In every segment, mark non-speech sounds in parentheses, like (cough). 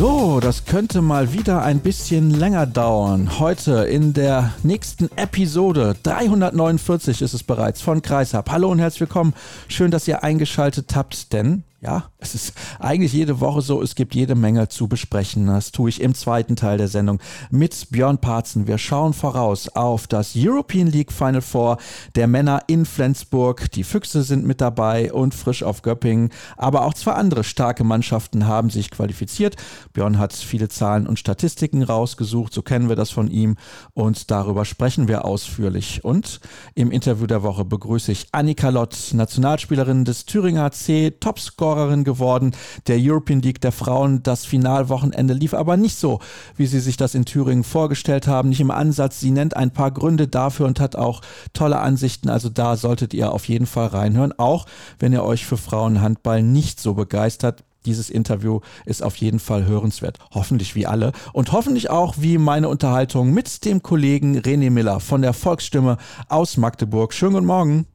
So, das könnte mal wieder ein bisschen länger dauern. Heute in der nächsten Episode 349 ist es bereits von Kreishab. Hallo und herzlich willkommen. Schön, dass ihr eingeschaltet habt, denn ja, es ist eigentlich jede Woche so, es gibt jede Menge zu besprechen. Das tue ich im zweiten Teil der Sendung mit Björn Parzen. Wir schauen voraus auf das European League Final Four der Männer in Flensburg. Die Füchse sind mit dabei und frisch auf Göppingen. Aber auch zwei andere starke Mannschaften haben sich qualifiziert. Björn hat viele Zahlen und Statistiken rausgesucht, so kennen wir das von ihm. Und darüber sprechen wir ausführlich. Und im Interview der Woche begrüße ich Annika Lott, Nationalspielerin des Thüringer C, Topscore Topscorerin geworden der European League der Frauen. Das Finalwochenende lief aber nicht so, wie sie sich das in Thüringen vorgestellt haben. Nicht im Ansatz. Sie nennt ein paar Gründe dafür und hat auch tolle Ansichten. Also da solltet ihr auf jeden Fall reinhören. Auch wenn ihr euch für Frauenhandball nicht so begeistert. Dieses Interview ist auf jeden Fall hörenswert. Hoffentlich wie alle. Und hoffentlich auch wie meine Unterhaltung mit dem Kollegen René Miller von der Volksstimme aus Magdeburg. Schönen guten Morgen.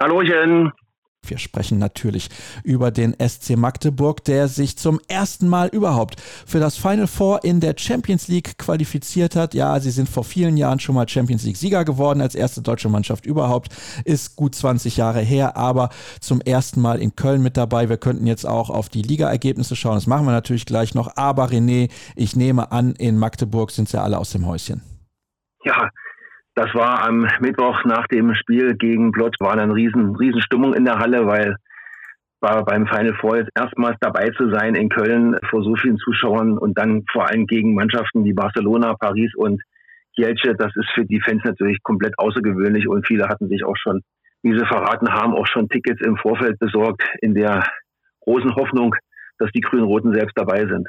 Hallochen. Wir sprechen natürlich über den SC Magdeburg, der sich zum ersten Mal überhaupt für das Final Four in der Champions League qualifiziert hat. Ja, sie sind vor vielen Jahren schon mal Champions League Sieger geworden als erste deutsche Mannschaft überhaupt. Ist gut 20 Jahre her, aber zum ersten Mal in Köln mit dabei. Wir könnten jetzt auch auf die Ligaergebnisse schauen. Das machen wir natürlich gleich noch. Aber René, ich nehme an, in Magdeburg sind sie alle aus dem Häuschen. Ja, das war am Mittwoch nach dem Spiel gegen Blotz, war eine riesen, riesen Stimmung in der Halle, weil war beim Final Four jetzt erstmals dabei zu sein in Köln vor so vielen Zuschauern und dann vor allem gegen Mannschaften wie Barcelona, Paris und Kielce. Das ist für die Fans natürlich komplett außergewöhnlich und viele hatten sich auch schon, wie sie verraten haben, auch schon Tickets im Vorfeld besorgt in der großen Hoffnung, dass die Grün-Roten selbst dabei sind.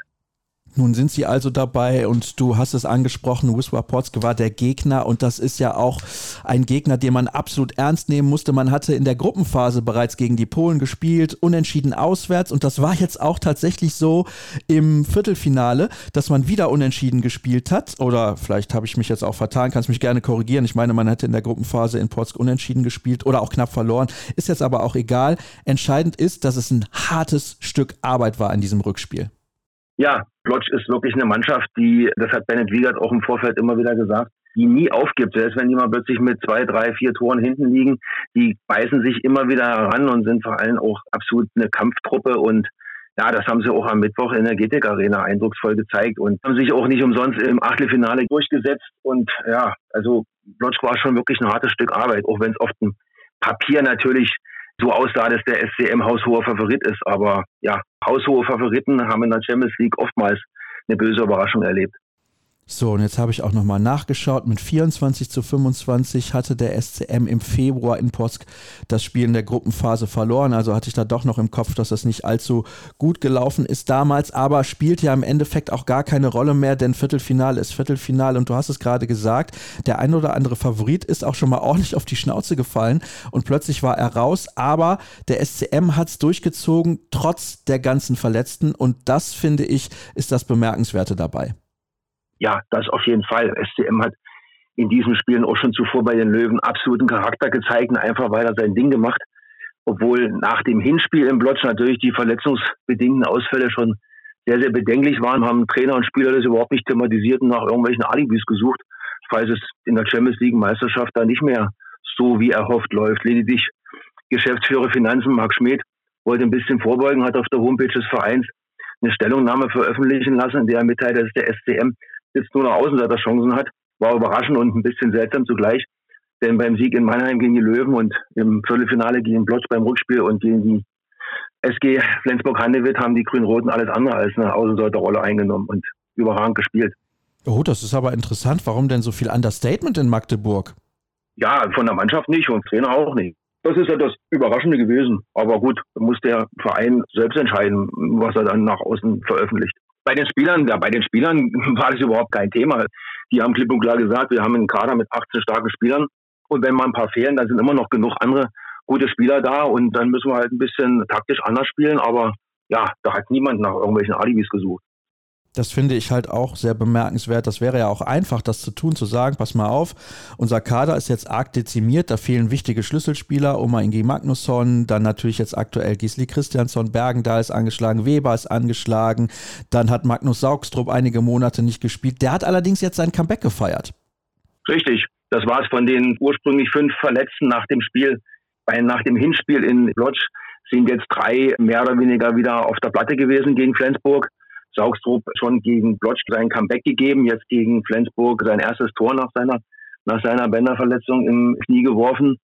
Nun sind sie also dabei und du hast es angesprochen, Wisła Płock war der Gegner und das ist ja auch ein Gegner, den man absolut ernst nehmen musste. Man hatte in der Gruppenphase bereits gegen die Polen gespielt, unentschieden auswärts und das war jetzt auch tatsächlich so im Viertelfinale, dass man wieder unentschieden gespielt hat oder vielleicht habe ich mich jetzt auch vertan, kannst mich gerne korrigieren. Ich meine, man hätte in der Gruppenphase in Płock unentschieden gespielt oder auch knapp verloren, ist jetzt aber auch egal. Entscheidend ist, dass es ein hartes Stück Arbeit war in diesem Rückspiel. Ja, Lodge ist wirklich eine Mannschaft, die, das hat Bennett Wiegert auch im Vorfeld immer wieder gesagt, die nie aufgibt. Selbst wenn die mal plötzlich mit zwei, drei, vier Toren hinten liegen, die beißen sich immer wieder heran und sind vor allem auch absolut eine Kampftruppe und ja, das haben sie auch am Mittwoch in der GTEC Arena eindrucksvoll gezeigt und haben sich auch nicht umsonst im Achtelfinale durchgesetzt. Und ja, also Lodge war schon wirklich ein hartes Stück Arbeit, auch wenn es auf dem Papier natürlich so aussah, dass der SCM haushoher Favorit ist. Aber ja, haushohe Favoriten haben in der Champions League oftmals eine böse Überraschung erlebt. So, und jetzt habe ich auch nochmal nachgeschaut. Mit 24 zu 25 hatte der SCM im Februar in Posk das Spiel in der Gruppenphase verloren. Also hatte ich da doch noch im Kopf, dass das nicht allzu gut gelaufen ist damals, aber spielt ja im Endeffekt auch gar keine Rolle mehr, denn Viertelfinale ist Viertelfinale. Und du hast es gerade gesagt, der ein oder andere Favorit ist auch schon mal ordentlich auf die Schnauze gefallen und plötzlich war er raus, aber der SCM hat es durchgezogen, trotz der ganzen Verletzten. Und das finde ich ist das Bemerkenswerte dabei ja, das auf jeden Fall. SCM hat in diesen Spielen auch schon zuvor bei den Löwen absoluten Charakter gezeigt, einfach weil er sein Ding gemacht. Obwohl nach dem Hinspiel im Blotsch natürlich die verletzungsbedingten Ausfälle schon sehr, sehr bedenklich waren, haben Trainer und Spieler das überhaupt nicht thematisiert und nach irgendwelchen Alibis gesucht, falls es in der Champions League Meisterschaft da nicht mehr so wie erhofft läuft. Lediglich Geschäftsführer Finanzen Marc Schmidt wollte ein bisschen vorbeugen, hat auf der Homepage des Vereins eine Stellungnahme veröffentlichen lassen, in der er mitteilt, dass der SCM jetzt nur noch Außenseiterchancen hat. War überraschend und ein bisschen seltsam zugleich. Denn beim Sieg in Mannheim gegen die Löwen und im Viertelfinale gegen Blotz beim Rückspiel und gegen die SG Flensburg-Handewitt haben die Grün-Roten alles andere als eine Außenseiterrolle eingenommen und überragend gespielt. Oh, das ist aber interessant. Warum denn so viel Understatement in Magdeburg? Ja, von der Mannschaft nicht und Trainer auch nicht. Das ist ja das Überraschende gewesen. Aber gut, muss der Verein selbst entscheiden, was er dann nach außen veröffentlicht. Bei den Spielern, ja, bei den Spielern (laughs) war das überhaupt kein Thema. Die haben klipp und klar gesagt, wir haben einen Kader mit 18 starken Spielern Und wenn mal ein paar fehlen, dann sind immer noch genug andere gute Spieler da und dann müssen wir halt ein bisschen taktisch anders spielen. Aber ja, da hat niemand nach irgendwelchen Alibis gesucht. Das finde ich halt auch sehr bemerkenswert. Das wäre ja auch einfach, das zu tun, zu sagen, pass mal auf, unser Kader ist jetzt arg dezimiert, da fehlen wichtige Schlüsselspieler, Oma Ingi Magnusson, dann natürlich jetzt aktuell Gisli Christiansson, Bergendahl ist angeschlagen, Weber ist angeschlagen, dann hat Magnus Saugstrup einige Monate nicht gespielt. Der hat allerdings jetzt sein Comeback gefeiert. Richtig, das war es von den ursprünglich fünf Verletzten nach dem Spiel, weil nach dem Hinspiel in Lodz sind jetzt drei mehr oder weniger wieder auf der Platte gewesen gegen Flensburg. Saugstrup schon gegen Blotsch sein Comeback gegeben, jetzt gegen Flensburg sein erstes Tor nach seiner, nach seiner Bänderverletzung im Knie geworfen.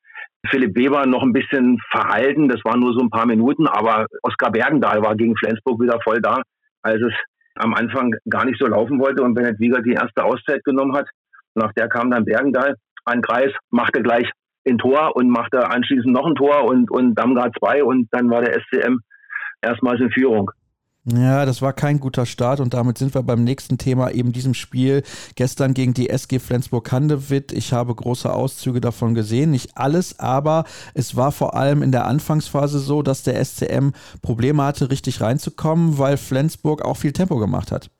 Philipp Weber noch ein bisschen verhalten, das waren nur so ein paar Minuten, aber Oskar Bergendahl war gegen Flensburg wieder voll da, als es am Anfang gar nicht so laufen wollte und Bennett Wieger die erste Auszeit genommen hat. Nach der kam dann Bergendahl an Kreis, machte gleich ein Tor und machte anschließend noch ein Tor und, und Damgard zwei und dann war der SCM erstmals in Führung. Ja, das war kein guter Start und damit sind wir beim nächsten Thema, eben diesem Spiel gestern gegen die SG Flensburg-Handewitt. Ich habe große Auszüge davon gesehen, nicht alles, aber es war vor allem in der Anfangsphase so, dass der SCM Probleme hatte, richtig reinzukommen, weil Flensburg auch viel Tempo gemacht hat.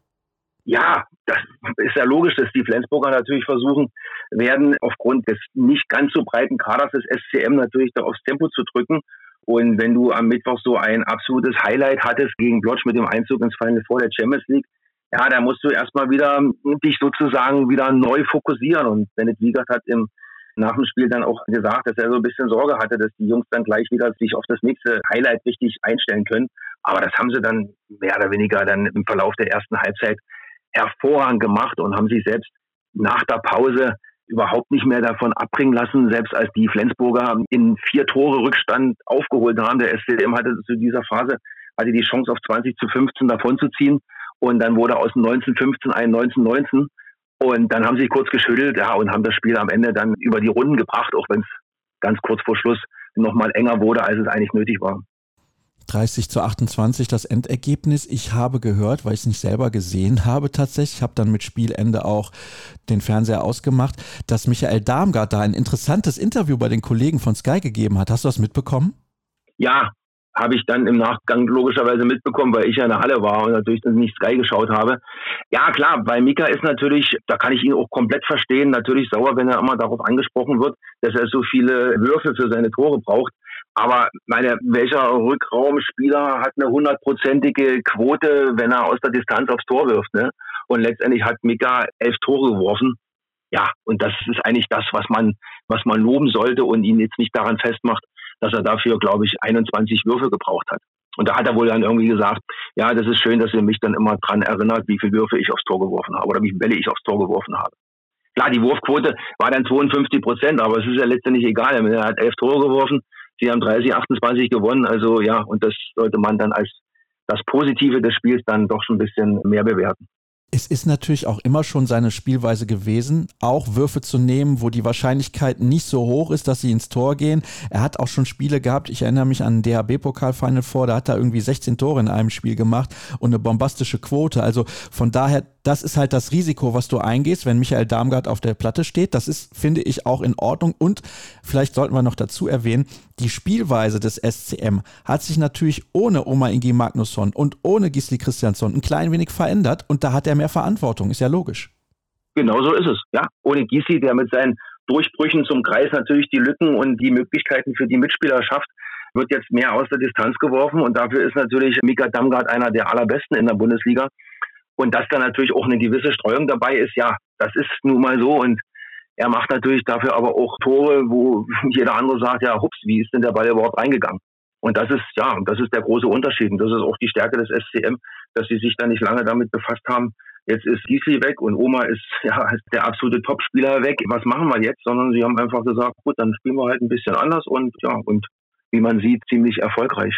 Ja, das ist ja logisch, dass die Flensburger natürlich versuchen werden, aufgrund des nicht ganz so breiten Kaders des SCM natürlich da aufs Tempo zu drücken und wenn du am Mittwoch so ein absolutes Highlight hattest gegen Blotsch mit dem Einzug ins Final vor der Champions League, ja, da musst du erstmal wieder dich sozusagen wieder neu fokussieren. Und Bennett Wiegert hat im nach dem Spiel dann auch gesagt, dass er so ein bisschen Sorge hatte, dass die Jungs dann gleich wieder sich auf das nächste Highlight richtig einstellen können. Aber das haben sie dann mehr oder weniger dann im Verlauf der ersten Halbzeit hervorragend gemacht und haben sich selbst nach der Pause überhaupt nicht mehr davon abbringen lassen, selbst als die Flensburger in vier Tore Rückstand aufgeholt haben. Der SCM hatte zu dieser Phase hatte die Chance auf 20 zu 15 davonzuziehen und dann wurde aus 1915 ein 1919 und dann haben sie kurz geschüttelt ja, und haben das Spiel am Ende dann über die Runden gebracht, auch wenn es ganz kurz vor Schluss nochmal enger wurde, als es eigentlich nötig war. 30 zu 28 das Endergebnis. Ich habe gehört, weil ich es nicht selber gesehen habe tatsächlich, ich habe dann mit Spielende auch den Fernseher ausgemacht, dass Michael Darmgard da ein interessantes Interview bei den Kollegen von Sky gegeben hat. Hast du das mitbekommen? Ja, habe ich dann im Nachgang logischerweise mitbekommen, weil ich ja in der Halle war und natürlich nicht Sky geschaut habe. Ja, klar, bei Mika ist natürlich, da kann ich ihn auch komplett verstehen, natürlich sauer, wenn er immer darauf angesprochen wird, dass er so viele Würfe für seine Tore braucht. Aber meine, welcher Rückraumspieler hat eine hundertprozentige Quote, wenn er aus der Distanz aufs Tor wirft? Ne? Und letztendlich hat Mika elf Tore geworfen. Ja, und das ist eigentlich das, was man, was man loben sollte und ihn jetzt nicht daran festmacht, dass er dafür, glaube ich, 21 Würfe gebraucht hat. Und da hat er wohl dann irgendwie gesagt, ja, das ist schön, dass ihr mich dann immer dran erinnert, wie viele Würfe ich aufs Tor geworfen habe oder wie viele Bälle ich aufs Tor geworfen habe. Klar, die Wurfquote war dann 52 Prozent, aber es ist ja letztendlich egal. Er hat elf Tore geworfen, Sie haben 30, 28 gewonnen. Also ja, und das sollte man dann als das Positive des Spiels dann doch schon ein bisschen mehr bewerten. Es ist natürlich auch immer schon seine Spielweise gewesen, auch Würfe zu nehmen, wo die Wahrscheinlichkeit nicht so hoch ist, dass sie ins Tor gehen. Er hat auch schon Spiele gehabt, ich erinnere mich an DHB-Pokal-Final vor, da hat er irgendwie 16 Tore in einem Spiel gemacht und eine bombastische Quote. Also von daher, das ist halt das Risiko, was du eingehst, wenn Michael Darmgard auf der Platte steht. Das ist, finde ich, auch in Ordnung. Und vielleicht sollten wir noch dazu erwähnen, die Spielweise des SCM hat sich natürlich ohne Oma Ingi Magnusson und ohne Gisli Christiansson ein klein wenig verändert und da hat er mehr Verantwortung, ist ja logisch. Genau so ist es, ja. Ohne Gisli, der mit seinen Durchbrüchen zum Kreis natürlich die Lücken und die Möglichkeiten für die Mitspieler schafft, wird jetzt mehr aus der Distanz geworfen und dafür ist natürlich Mika Damgard einer der allerbesten in der Bundesliga. Und dass da natürlich auch eine gewisse Streuung dabei ist, ja, das ist nun mal so und er macht natürlich dafür aber auch Tore, wo (laughs) jeder andere sagt, ja, hups, wie ist denn der Ball überhaupt reingegangen? Und das ist, ja, das ist der große Unterschied. Und das ist auch die Stärke des SCM, dass sie sich da nicht lange damit befasst haben. Jetzt ist Gisli weg und Oma ist, (laughs) ja, der absolute Topspieler weg. Was machen wir jetzt? Sondern sie haben einfach gesagt, gut, dann spielen wir halt ein bisschen anders und, ja, und wie man sieht, ziemlich erfolgreich.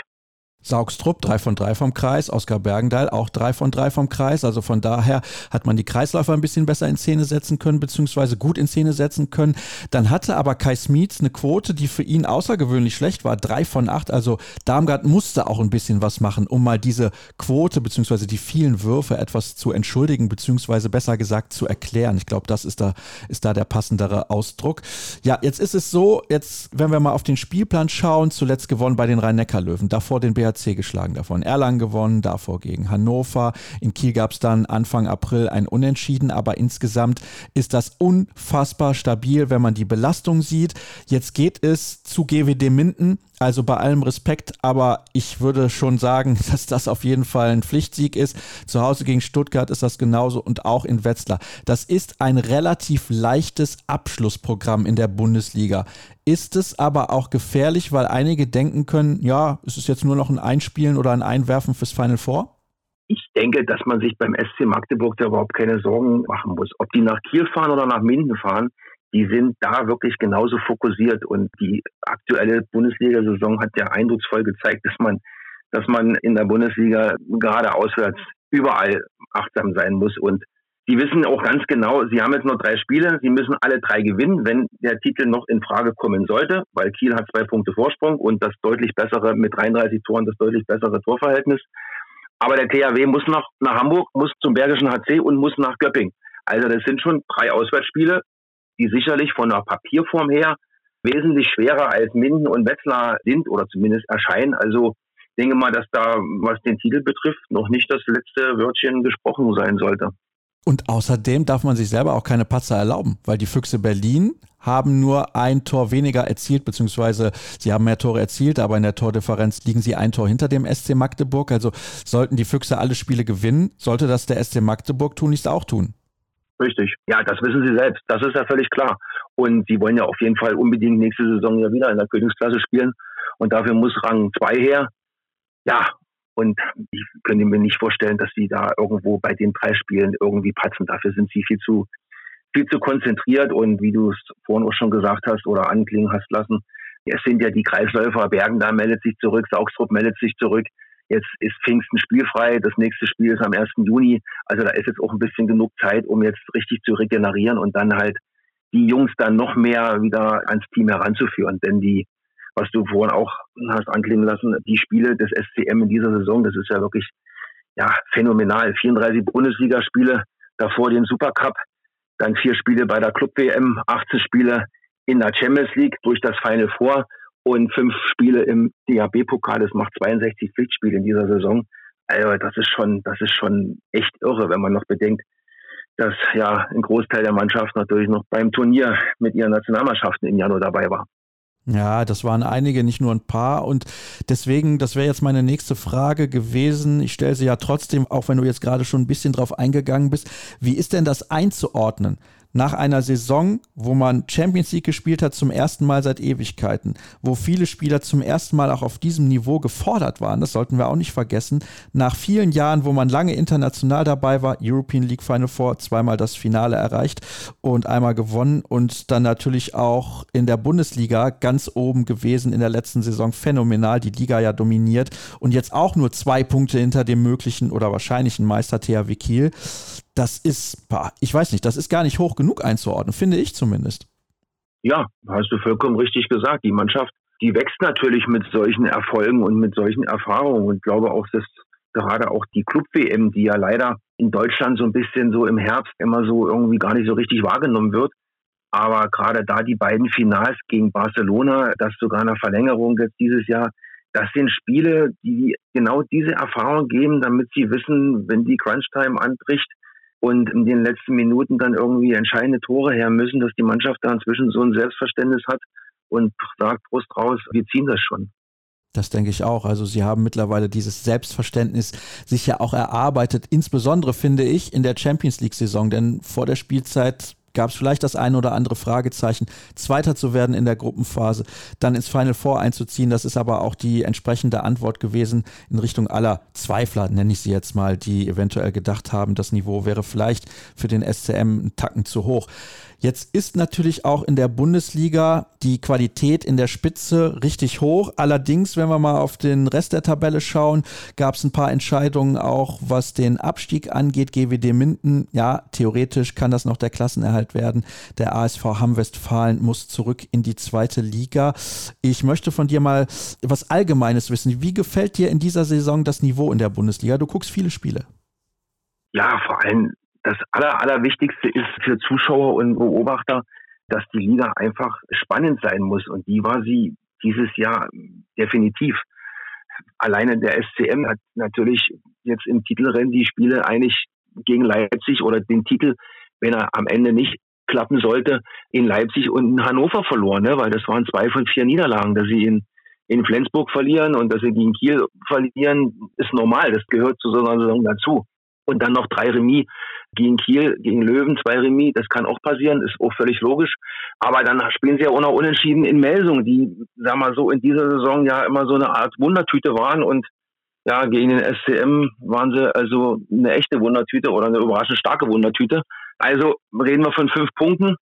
Saugstrupp, drei von drei vom Kreis, Oskar Bergendahl auch drei von drei vom Kreis. Also von daher hat man die Kreisläufer ein bisschen besser in Szene setzen können, beziehungsweise gut in Szene setzen können. Dann hatte aber Kai Smietz eine Quote, die für ihn außergewöhnlich schlecht war, drei von acht. Also Darmgard musste auch ein bisschen was machen, um mal diese Quote, beziehungsweise die vielen Würfe etwas zu entschuldigen, beziehungsweise besser gesagt zu erklären. Ich glaube, das ist da, ist da der passendere Ausdruck. Ja, jetzt ist es so, jetzt, wenn wir mal auf den Spielplan schauen, zuletzt gewonnen bei den Rhein-Neckar-Löwen, davor den BHC BHC geschlagen davon. Erlangen gewonnen, davor gegen Hannover. In Kiel gab es dann Anfang April ein Unentschieden, aber insgesamt ist das unfassbar stabil, wenn man die Belastung sieht. Jetzt geht es zu GWD Minden. Also bei allem Respekt, aber ich würde schon sagen, (laughs) dass das auf jeden Fall ein Pflichtsieg ist. Zu Hause gegen Stuttgart ist das genauso und auch in Wetzlar. Das ist ein relativ leichtes Abschlussprogramm in der Bundesliga. Ist es aber auch gefährlich, weil einige denken können, ja, es ist jetzt nur noch ein Einspielen oder ein Einwerfen fürs Final Four? Ich denke, dass man sich beim SC Magdeburg da überhaupt keine Sorgen machen muss. Ob die nach Kiel fahren oder nach Minden fahren, die sind da wirklich genauso fokussiert. Und die aktuelle Bundesliga-Saison hat ja eindrucksvoll gezeigt, dass man, dass man in der Bundesliga gerade auswärts überall achtsam sein muss. Und die wissen auch ganz genau, sie haben jetzt nur drei Spiele, sie müssen alle drei gewinnen, wenn der Titel noch in Frage kommen sollte, weil Kiel hat zwei Punkte Vorsprung und das deutlich bessere, mit 33 Toren, das deutlich bessere Torverhältnis. Aber der THW muss nach, nach Hamburg, muss zum Bergischen HC und muss nach Göpping. Also das sind schon drei Auswärtsspiele, die sicherlich von der Papierform her wesentlich schwerer als Minden und Wetzlar sind oder zumindest erscheinen. Also denke mal, dass da, was den Titel betrifft, noch nicht das letzte Wörtchen gesprochen sein sollte. Und außerdem darf man sich selber auch keine Patzer erlauben, weil die Füchse Berlin haben nur ein Tor weniger erzielt, beziehungsweise sie haben mehr Tore erzielt, aber in der Tordifferenz liegen sie ein Tor hinter dem SC Magdeburg. Also sollten die Füchse alle Spiele gewinnen, sollte das der SC Magdeburg tun, nicht auch tun. Richtig. Ja, das wissen Sie selbst. Das ist ja völlig klar. Und Sie wollen ja auf jeden Fall unbedingt nächste Saison ja wieder in der Königsklasse spielen. Und dafür muss Rang 2 her. Ja, und ich könnte mir nicht vorstellen, dass Sie da irgendwo bei den drei Spielen irgendwie patzen. Dafür sind Sie viel zu, viel zu konzentriert. Und wie du es vorhin auch schon gesagt hast oder anklingen hast lassen, es sind ja die Kreisläufer. Bergen da meldet sich zurück, Saugstrup meldet sich zurück. Jetzt ist Pfingsten spielfrei. Das nächste Spiel ist am 1. Juni. Also da ist jetzt auch ein bisschen genug Zeit, um jetzt richtig zu regenerieren und dann halt die Jungs dann noch mehr wieder ans Team heranzuführen. Denn die, was du vorhin auch hast anklingen lassen, die Spiele des SCM in dieser Saison, das ist ja wirklich ja, phänomenal. 34 Bundesligaspiele, davor den Supercup, dann vier Spiele bei der Club WM, 18 Spiele in der Champions League durch das Final Four und fünf Spiele im DHB-Pokal. Das macht 62 Pflichtspiele in dieser Saison. Also das ist schon, das ist schon echt irre, wenn man noch bedenkt, dass ja ein Großteil der Mannschaft natürlich noch beim Turnier mit ihren Nationalmannschaften im Januar dabei war. Ja, das waren einige, nicht nur ein paar. Und deswegen, das wäre jetzt meine nächste Frage gewesen. Ich stelle sie ja trotzdem, auch wenn du jetzt gerade schon ein bisschen drauf eingegangen bist. Wie ist denn das einzuordnen? Nach einer Saison, wo man Champions League gespielt hat zum ersten Mal seit Ewigkeiten, wo viele Spieler zum ersten Mal auch auf diesem Niveau gefordert waren, das sollten wir auch nicht vergessen, nach vielen Jahren, wo man lange international dabei war, European League Final Four, zweimal das Finale erreicht und einmal gewonnen und dann natürlich auch in der Bundesliga ganz oben gewesen in der letzten Saison, phänomenal, die Liga ja dominiert und jetzt auch nur zwei Punkte hinter dem möglichen oder wahrscheinlichen Meister THW Kiel das ist, ich weiß nicht, das ist gar nicht hoch genug einzuordnen, finde ich zumindest. Ja, hast du vollkommen richtig gesagt. Die Mannschaft, die wächst natürlich mit solchen Erfolgen und mit solchen Erfahrungen und glaube auch, dass gerade auch die Club-WM, die ja leider in Deutschland so ein bisschen so im Herbst immer so irgendwie gar nicht so richtig wahrgenommen wird. Aber gerade da die beiden Finals gegen Barcelona, das sogar eine Verlängerung jetzt dieses Jahr, das sind Spiele, die genau diese Erfahrung geben, damit sie wissen, wenn die Crunch-Time anbricht, und in den letzten Minuten dann irgendwie entscheidende Tore her müssen, dass die Mannschaft da inzwischen so ein Selbstverständnis hat und sagt, Brust raus, wir ziehen das schon. Das denke ich auch. Also sie haben mittlerweile dieses Selbstverständnis sich ja auch erarbeitet, insbesondere finde ich in der Champions League-Saison, denn vor der Spielzeit gab es vielleicht das eine oder andere Fragezeichen, Zweiter zu werden in der Gruppenphase, dann ins Final Four einzuziehen. Das ist aber auch die entsprechende Antwort gewesen in Richtung aller Zweifler, nenne ich sie jetzt mal, die eventuell gedacht haben, das Niveau wäre vielleicht für den SCM einen Tacken zu hoch. Jetzt ist natürlich auch in der Bundesliga die Qualität in der Spitze richtig hoch. Allerdings, wenn wir mal auf den Rest der Tabelle schauen, gab es ein paar Entscheidungen auch, was den Abstieg angeht. GWD Minden, ja, theoretisch kann das noch der Klassenerhalt werden. Der ASV Hamm-Westfalen muss zurück in die zweite Liga. Ich möchte von dir mal was Allgemeines wissen. Wie gefällt dir in dieser Saison das Niveau in der Bundesliga? Du guckst viele Spiele. Ja, vor allem das Aller, Allerwichtigste ist für Zuschauer und Beobachter, dass die Liga einfach spannend sein muss. Und die war sie dieses Jahr definitiv. Alleine der SCM hat natürlich jetzt im Titelrennen die Spiele eigentlich gegen Leipzig oder den Titel, wenn er am Ende nicht klappen sollte, in Leipzig und in Hannover verloren, ne? weil das waren zwei von vier Niederlagen, dass sie in, in Flensburg verlieren und dass sie gegen Kiel verlieren, ist normal. Das gehört zu so einer Saison dazu. Und dann noch drei Remis gegen Kiel, gegen Löwen, zwei Remis, das kann auch passieren, ist auch völlig logisch. Aber dann spielen sie ja auch noch unentschieden in Melsung, die, sag mal so, in dieser Saison ja immer so eine Art Wundertüte waren und ja, gegen den SCM waren sie also eine echte Wundertüte oder eine überraschend starke Wundertüte. Also reden wir von fünf Punkten,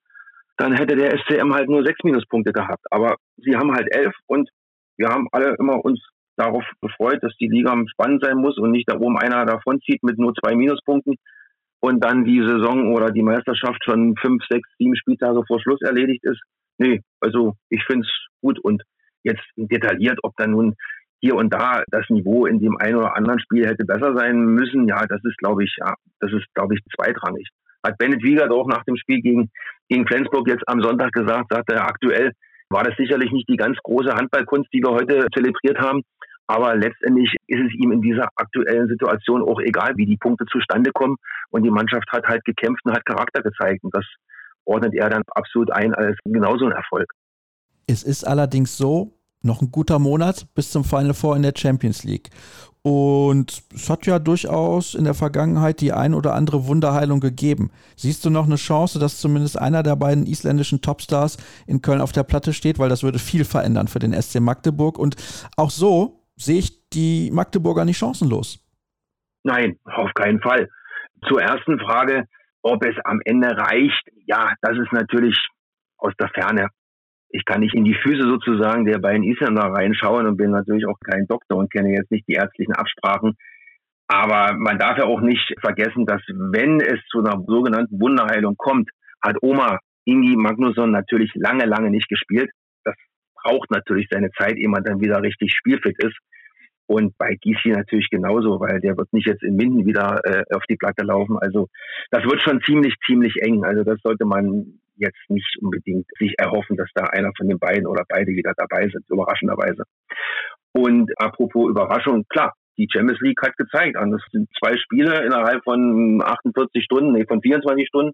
dann hätte der SCM halt nur sechs Minuspunkte gehabt. Aber sie haben halt elf und wir haben alle immer uns darauf gefreut, dass die Liga spannend sein muss und nicht da oben einer davonzieht mit nur zwei Minuspunkten und dann die Saison oder die Meisterschaft schon fünf, sechs, sieben Spieltage vor Schluss erledigt ist. Nee, also ich finde es gut und jetzt detailliert, ob dann nun hier und da das Niveau in dem einen oder anderen Spiel hätte besser sein müssen, ja, das ist, glaube ich, ja, das ist, glaube ich, zweitrangig. Hat Bennett Wiegert auch nach dem Spiel gegen, gegen Flensburg jetzt am Sonntag gesagt, sagte er, aktuell war das sicherlich nicht die ganz große Handballkunst, die wir heute zelebriert haben. Aber letztendlich ist es ihm in dieser aktuellen Situation auch egal, wie die Punkte zustande kommen. Und die Mannschaft hat halt gekämpft und hat Charakter gezeigt. Und das ordnet er dann absolut ein als genauso ein Erfolg. Es ist allerdings so, noch ein guter Monat bis zum Final Four in der Champions League. Und es hat ja durchaus in der Vergangenheit die ein oder andere Wunderheilung gegeben. Siehst du noch eine Chance, dass zumindest einer der beiden isländischen Topstars in Köln auf der Platte steht? Weil das würde viel verändern für den SC Magdeburg. Und auch so sehe ich die Magdeburger nicht chancenlos. Nein, auf keinen Fall. Zur ersten Frage, ob es am Ende reicht. Ja, das ist natürlich aus der Ferne. Ich kann nicht in die Füße sozusagen der beiden Isländer reinschauen und bin natürlich auch kein Doktor und kenne jetzt nicht die ärztlichen Absprachen. Aber man darf ja auch nicht vergessen, dass wenn es zu einer sogenannten Wunderheilung kommt, hat Oma Ingi Magnusson natürlich lange, lange nicht gespielt braucht natürlich seine Zeit, ehe man dann wieder richtig spielfit ist. Und bei Gysi natürlich genauso, weil der wird nicht jetzt in Minden wieder äh, auf die Platte laufen. Also das wird schon ziemlich, ziemlich eng. Also das sollte man jetzt nicht unbedingt sich erhoffen, dass da einer von den beiden oder beide wieder dabei sind, überraschenderweise. Und apropos Überraschung, klar, die Champions League hat gezeigt, das sind zwei Spiele innerhalb von 48 Stunden, nee, von 24 Stunden.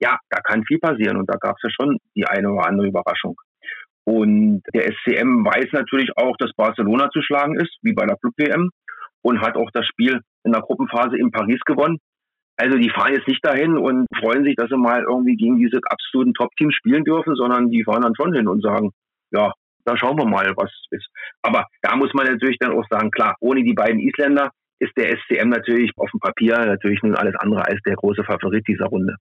Ja, da kann viel passieren und da gab es ja schon die eine oder andere Überraschung. Und der SCM weiß natürlich auch, dass Barcelona zu schlagen ist, wie bei der Club-WM, und hat auch das Spiel in der Gruppenphase in Paris gewonnen. Also die fahren jetzt nicht dahin und freuen sich, dass sie mal irgendwie gegen diese absoluten Top-Teams spielen dürfen, sondern die fahren dann schon hin und sagen, ja, da schauen wir mal, was ist. Aber da muss man natürlich dann auch sagen, klar, ohne die beiden Isländer ist der SCM natürlich auf dem Papier natürlich nun alles andere als der große Favorit dieser Runde.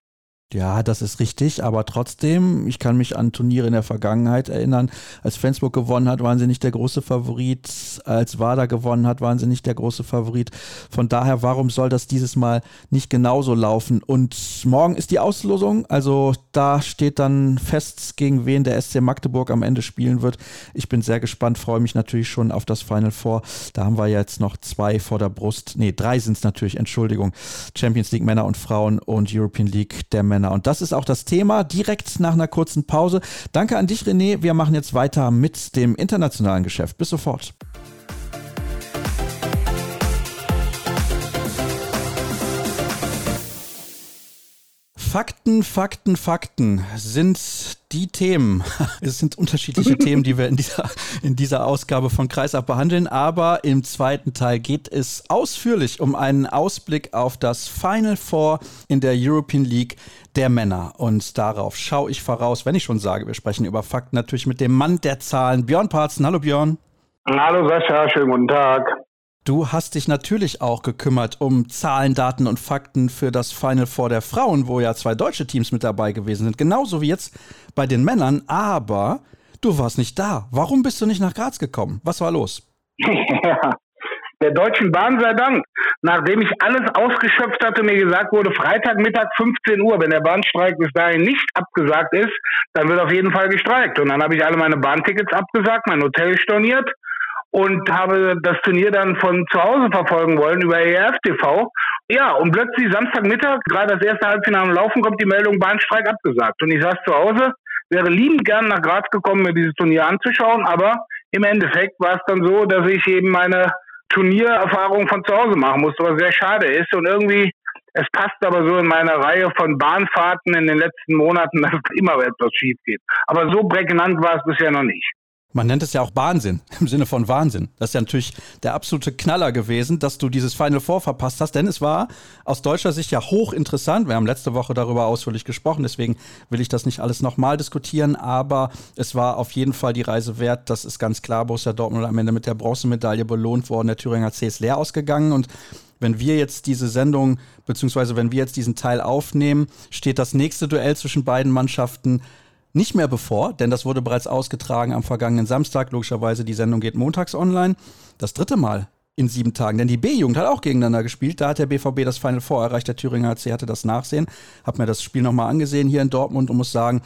Ja, das ist richtig, aber trotzdem, ich kann mich an Turniere in der Vergangenheit erinnern. Als Flensburg gewonnen hat, waren sie nicht der große Favorit. Als Wada gewonnen hat, waren sie nicht der große Favorit. Von daher, warum soll das dieses Mal nicht genauso laufen? Und morgen ist die Auslosung, also da steht dann fest, gegen wen der SC Magdeburg am Ende spielen wird. Ich bin sehr gespannt, freue mich natürlich schon auf das Final Four. Da haben wir jetzt noch zwei vor der Brust. Nee, drei sind es natürlich, Entschuldigung. Champions League Männer und Frauen und European League der Männer. Männer. Und das ist auch das Thema direkt nach einer kurzen Pause. Danke an dich, René. Wir machen jetzt weiter mit dem internationalen Geschäft. Bis sofort. Fakten, Fakten, Fakten sind die Themen. (laughs) Es sind unterschiedliche (laughs) Themen, die wir in dieser, in dieser Ausgabe von Kreisab behandeln, aber im zweiten Teil geht es ausführlich um einen Ausblick auf das Final Four in der European League der Männer. Und darauf schaue ich voraus, wenn ich schon sage, wir sprechen über Fakten, natürlich mit dem Mann der Zahlen, Björn Parzen. Hallo Björn. Hallo Sascha, schönen guten Tag. Du hast dich natürlich auch gekümmert um Zahlen, Daten und Fakten für das Final Four der Frauen, wo ja zwei deutsche Teams mit dabei gewesen sind. Genauso wie jetzt bei den Männern, aber du warst nicht da. Warum bist du nicht nach Graz gekommen? Was war los? Ja, (laughs) der Deutschen Bahn sei Dank. Nachdem ich alles ausgeschöpft hatte, mir gesagt wurde, Freitagmittag 15 Uhr, wenn der Bahnstreik bis dahin nicht abgesagt ist, dann wird auf jeden Fall gestreikt. Und dann habe ich alle meine Bahntickets abgesagt, mein Hotel storniert und habe das Turnier dann von zu Hause verfolgen wollen über ERF TV. Ja, und plötzlich Samstagmittag, gerade das erste Halbfinale am Laufen, kommt die Meldung Bahnstreik abgesagt. Und ich saß zu Hause, wäre liebend gern nach Graz gekommen, mir dieses Turnier anzuschauen, aber im Endeffekt war es dann so, dass ich eben meine Turniererfahrung von zu Hause machen musste, was sehr schade ist. Und irgendwie, es passt aber so in meine Reihe von Bahnfahrten in den letzten Monaten, (laughs) dass immer etwas schief geht. Aber so prägnant war es bisher noch nicht. Man nennt es ja auch Wahnsinn, (laughs) im Sinne von Wahnsinn. Das ist ja natürlich der absolute Knaller gewesen, dass du dieses Final Four verpasst hast, denn es war aus deutscher Sicht ja hochinteressant. Wir haben letzte Woche darüber ausführlich gesprochen, deswegen will ich das nicht alles nochmal diskutieren, aber es war auf jeden Fall die Reise wert. Das ist ganz klar. Borussia Dortmund am Ende mit der Bronzemedaille belohnt worden. Der Thüringer C ist leer ausgegangen und wenn wir jetzt diese Sendung, beziehungsweise wenn wir jetzt diesen Teil aufnehmen, steht das nächste Duell zwischen beiden Mannschaften nicht mehr bevor, denn das wurde bereits ausgetragen am vergangenen Samstag. Logischerweise, die Sendung geht montags online. Das dritte Mal in sieben Tagen. Denn die B-Jugend hat auch gegeneinander gespielt. Da hat der BVB das Final Four erreicht. Der Thüringer HC hatte das Nachsehen. Hab mir das Spiel nochmal angesehen hier in Dortmund und muss sagen,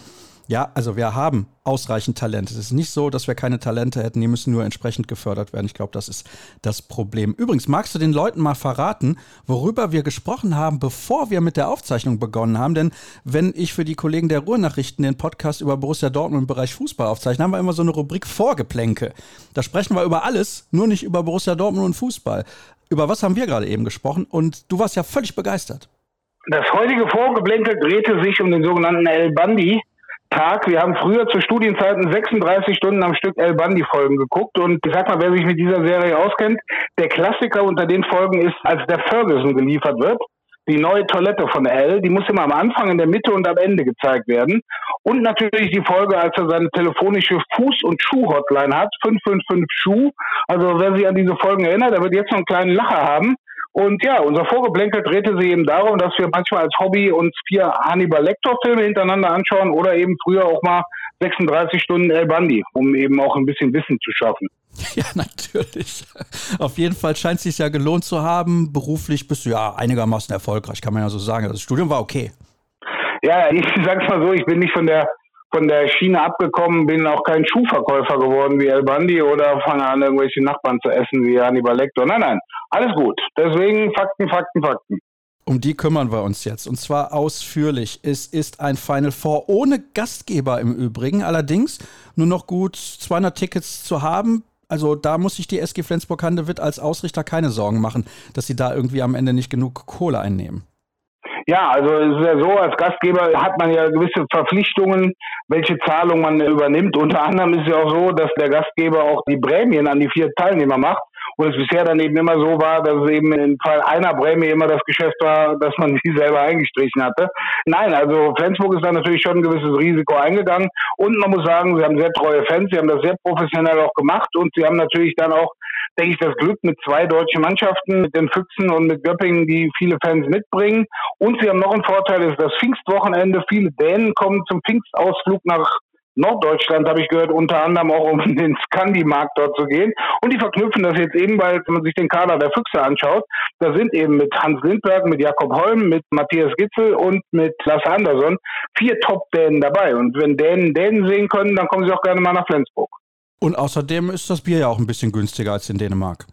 ja, also wir haben ausreichend Talente. Es ist nicht so, dass wir keine Talente hätten, die müssen nur entsprechend gefördert werden. Ich glaube, das ist das Problem. Übrigens, magst du den Leuten mal verraten, worüber wir gesprochen haben, bevor wir mit der Aufzeichnung begonnen haben? Denn wenn ich für die Kollegen der Ruhrnachrichten den Podcast über Borussia Dortmund im Bereich Fußball aufzeichne, haben wir immer so eine Rubrik Vorgeplänke. Da sprechen wir über alles, nur nicht über Borussia Dortmund und Fußball. Über was haben wir gerade eben gesprochen? Und du warst ja völlig begeistert. Das heutige Vorgeplänkel drehte sich um den sogenannten El Bandi, Tag. Wir haben früher zu Studienzeiten 36 Stunden am Stück El Bandi-Folgen geguckt. Und ich sag mal, wer sich mit dieser Serie auskennt, der Klassiker unter den Folgen ist, als der Ferguson geliefert wird. Die neue Toilette von L, die muss immer am Anfang, in der Mitte und am Ende gezeigt werden. Und natürlich die Folge, als er seine telefonische Fuß- und Schuh-Hotline hat, 555 Schuh. Also wer sich an diese Folgen erinnert, der wird jetzt noch einen kleinen Lacher haben. Und ja, unser Vorgeblänkel drehte sich eben darum, dass wir manchmal als Hobby uns vier Hannibal Lecter Filme hintereinander anschauen oder eben früher auch mal 36 Stunden El Bandi, um eben auch ein bisschen Wissen zu schaffen. (laughs) Ja, natürlich. Auf jeden Fall scheint es sich ja gelohnt zu haben. Beruflich bist du ja einigermaßen erfolgreich, kann man ja so sagen. Das Studium war okay. Ja, ich sag's mal so, ich bin nicht von der von der Schiene abgekommen, bin auch kein Schuhverkäufer geworden wie El Bandi oder fange an, irgendwelche Nachbarn zu essen wie Hannibal Lecter. Nein, nein, alles gut. Deswegen Fakten, Fakten, Fakten. Um die kümmern wir uns jetzt und zwar ausführlich. Es ist ein Final Four ohne Gastgeber im Übrigen, allerdings nur noch gut 200 Tickets zu haben. Also da muss sich die SG Flensburg-Handewitt als Ausrichter keine Sorgen machen, dass sie da irgendwie am Ende nicht genug Kohle einnehmen. Ja, also es ist ja so, als Gastgeber hat man ja gewisse Verpflichtungen, welche Zahlung man übernimmt. Unter anderem ist es ja auch so, dass der Gastgeber auch die Prämien an die vier Teilnehmer macht. Und es bisher dann eben immer so war, dass es eben im Fall einer Prämie immer das Geschäft war, dass man sie selber eingestrichen hatte. Nein, also Flensburg ist da natürlich schon ein gewisses Risiko eingegangen. Und man muss sagen, sie haben sehr treue Fans, sie haben das sehr professionell auch gemacht und sie haben natürlich dann auch denke ich, das Glück mit zwei deutschen Mannschaften, mit den Füchsen und mit Göppingen, die viele Fans mitbringen. Und sie haben noch einen Vorteil, ist das Pfingstwochenende. Viele Dänen kommen zum Pfingstausflug nach Norddeutschland, habe ich gehört, unter anderem auch um (laughs) den Scandi-Markt dort zu gehen. Und die verknüpfen das jetzt eben, weil wenn man sich den Kader der Füchse anschaut, da sind eben mit Hans Lindberg, mit Jakob Holm, mit Matthias Gitzel und mit Lasse Andersson vier Top-Dänen dabei. Und wenn Dänen Dänen sehen können, dann kommen sie auch gerne mal nach Flensburg. Und außerdem ist das Bier ja auch ein bisschen günstiger als in Dänemark.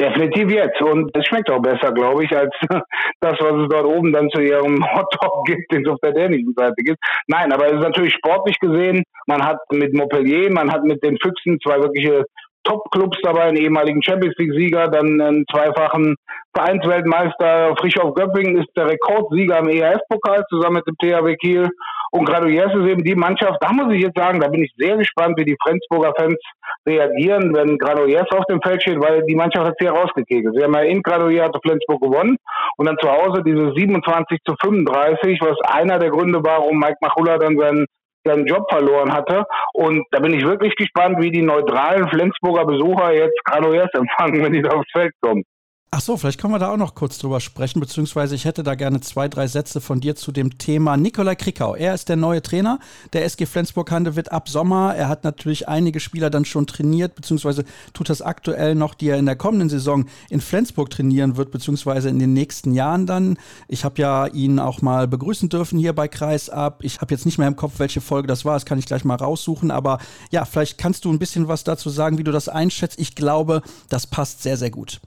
Definitiv jetzt. Und es schmeckt auch besser, glaube ich, als (laughs) das, was es dort oben dann zu ihrem (laughs) Hotdog gibt, den es auf der dänischen Seite gibt. Nein, aber es ist natürlich sportlich gesehen. Man hat mit Montpellier, man hat mit den Füchsen zwei wirkliche Top-Clubs dabei, einen ehemaligen Champions League-Sieger, dann einen zweifachen Vereinsweltmeister. Frisch auf Göppingen ist der Rekordsieger im ERF-Pokal zusammen mit dem THW Kiel. Und Gradoyers ist eben die Mannschaft, da muss ich jetzt sagen, da bin ich sehr gespannt, wie die Flensburger Fans reagieren, wenn Gradoyers auf dem Feld steht, weil die Mannschaft hat sehr rausgekegelt. Sie haben ja in Gradoyer hatte Flensburg gewonnen und dann zu Hause diese 27 zu 35, was einer der Gründe war, warum Mike Machula dann seinen seinen Job verloren hatte. Und da bin ich wirklich gespannt, wie die neutralen Flensburger Besucher jetzt Gradoyers empfangen, wenn die da aufs Feld kommen. Ach so, vielleicht können wir da auch noch kurz drüber sprechen, beziehungsweise ich hätte da gerne zwei, drei Sätze von dir zu dem Thema Nikolai Krikau. Er ist der neue Trainer der SG Flensburg-Handewitt ab Sommer. Er hat natürlich einige Spieler dann schon trainiert, beziehungsweise tut das aktuell noch, die er in der kommenden Saison in Flensburg trainieren wird, beziehungsweise in den nächsten Jahren dann. Ich habe ja ihn auch mal begrüßen dürfen hier bei Kreisab. Ich habe jetzt nicht mehr im Kopf, welche Folge das war, das kann ich gleich mal raussuchen, aber ja, vielleicht kannst du ein bisschen was dazu sagen, wie du das einschätzt. Ich glaube, das passt sehr, sehr gut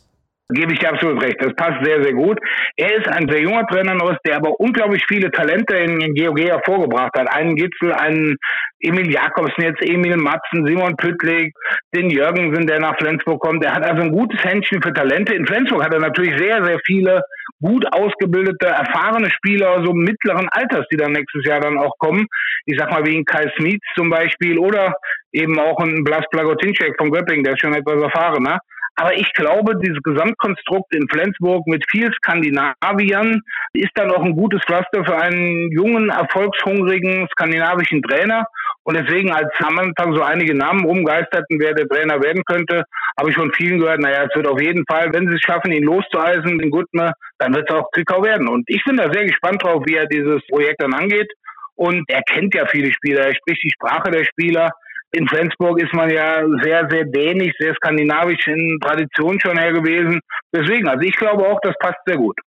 gebe ich dir absolut recht. Das passt sehr, sehr gut. Er ist ein sehr junger Trainer der aber unglaublich viele Talente in, in GOG hervorgebracht hat. Einen Gitzel, einen Emil Jakobsen, jetzt Emil Matzen, Simon Püttlik, den Jürgensen, der nach Flensburg kommt. Er hat also ein gutes Händchen für Talente. In Flensburg hat er natürlich sehr, sehr viele gut ausgebildete, erfahrene Spieler, so mittleren Alters, die dann nächstes Jahr dann auch kommen. Ich sag mal wie ein Kai Smith zum Beispiel oder eben auch ein Blas Plagotinczek von Göppingen, der ist schon etwas erfahrener. Aber ich glaube, dieses Gesamtkonstrukt in Flensburg mit viel Skandinaviern ist dann auch ein gutes Pflaster für einen jungen, erfolgshungrigen skandinavischen Trainer. Und deswegen, als am Anfang so einige Namen rumgeisterten, wer der Trainer werden könnte, habe ich von vielen gehört, naja, es wird auf jeden Fall, wenn sie es schaffen, ihn loszueisen, den Gutner, dann wird es auch Zwickau werden. Und ich bin da sehr gespannt drauf, wie er dieses Projekt dann angeht. Und er kennt ja viele Spieler, er spricht die Sprache der Spieler. In Flensburg ist man ja sehr, sehr dänisch, sehr skandinavisch in Tradition schon her gewesen. Deswegen, also ich glaube auch, das passt sehr gut.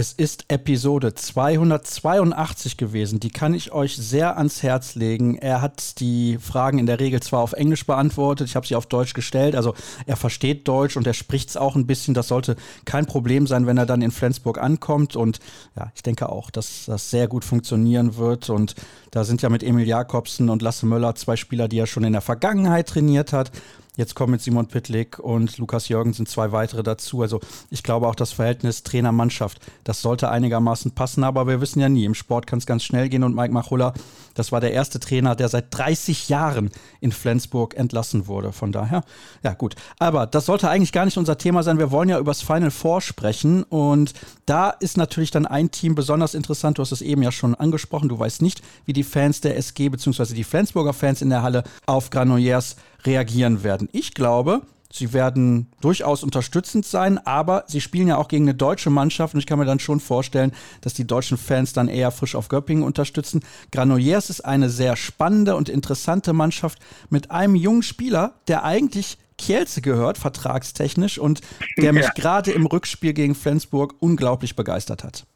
Es ist Episode 282 gewesen. Die kann ich euch sehr ans Herz legen. Er hat die Fragen in der Regel zwar auf Englisch beantwortet, ich habe sie auf Deutsch gestellt. Also er versteht Deutsch und er spricht es auch ein bisschen. Das sollte kein Problem sein, wenn er dann in Flensburg ankommt. Und ja, ich denke auch, dass das sehr gut funktionieren wird. Und da sind ja mit Emil Jakobsen und Lasse Möller zwei Spieler, die er schon in der Vergangenheit trainiert hat. Jetzt kommen mit Simon Pittlik und Lukas Jürgensen zwei weitere dazu. Also ich glaube auch das Verhältnis Trainer-Mannschaft, das sollte einigermaßen passen, aber wir wissen ja nie, im Sport kann es ganz schnell gehen und Mike Machulla, das war der erste Trainer, der seit 30 Jahren in Flensburg entlassen wurde. Von daher, ja gut. Aber das sollte eigentlich gar nicht unser Thema sein. Wir wollen ja über das Final Four sprechen und da ist natürlich dann ein Team besonders interessant. Du hast es eben ja schon angesprochen. Du weißt nicht, wie die Fans der SG bzw. die Flensburger Fans in der Halle auf Granollers reagieren werden. Ich glaube, sie werden durchaus unterstützend sein, aber sie spielen ja auch gegen eine deutsche Mannschaft und ich kann mir dann schon vorstellen, dass die deutschen Fans dann eher frisch auf Göppingen unterstützen. Granollers ist eine sehr spannende und interessante Mannschaft mit einem jungen Spieler, der eigentlich Kielce gehört, vertragstechnisch, und der mich ja. gerade im Rückspiel gegen Flensburg unglaublich begeistert hat.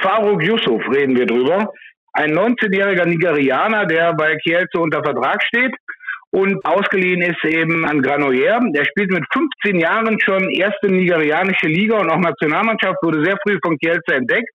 Faruk Yusuf reden wir drüber. Ein 19-jähriger Nigerianer, der bei Kielce unter Vertrag steht und ausgeliehen ist eben an Granollers. Der spielt mit 15 Jahren schon erste nigerianische Liga und auch Nationalmannschaft, wurde sehr früh von Kielce entdeckt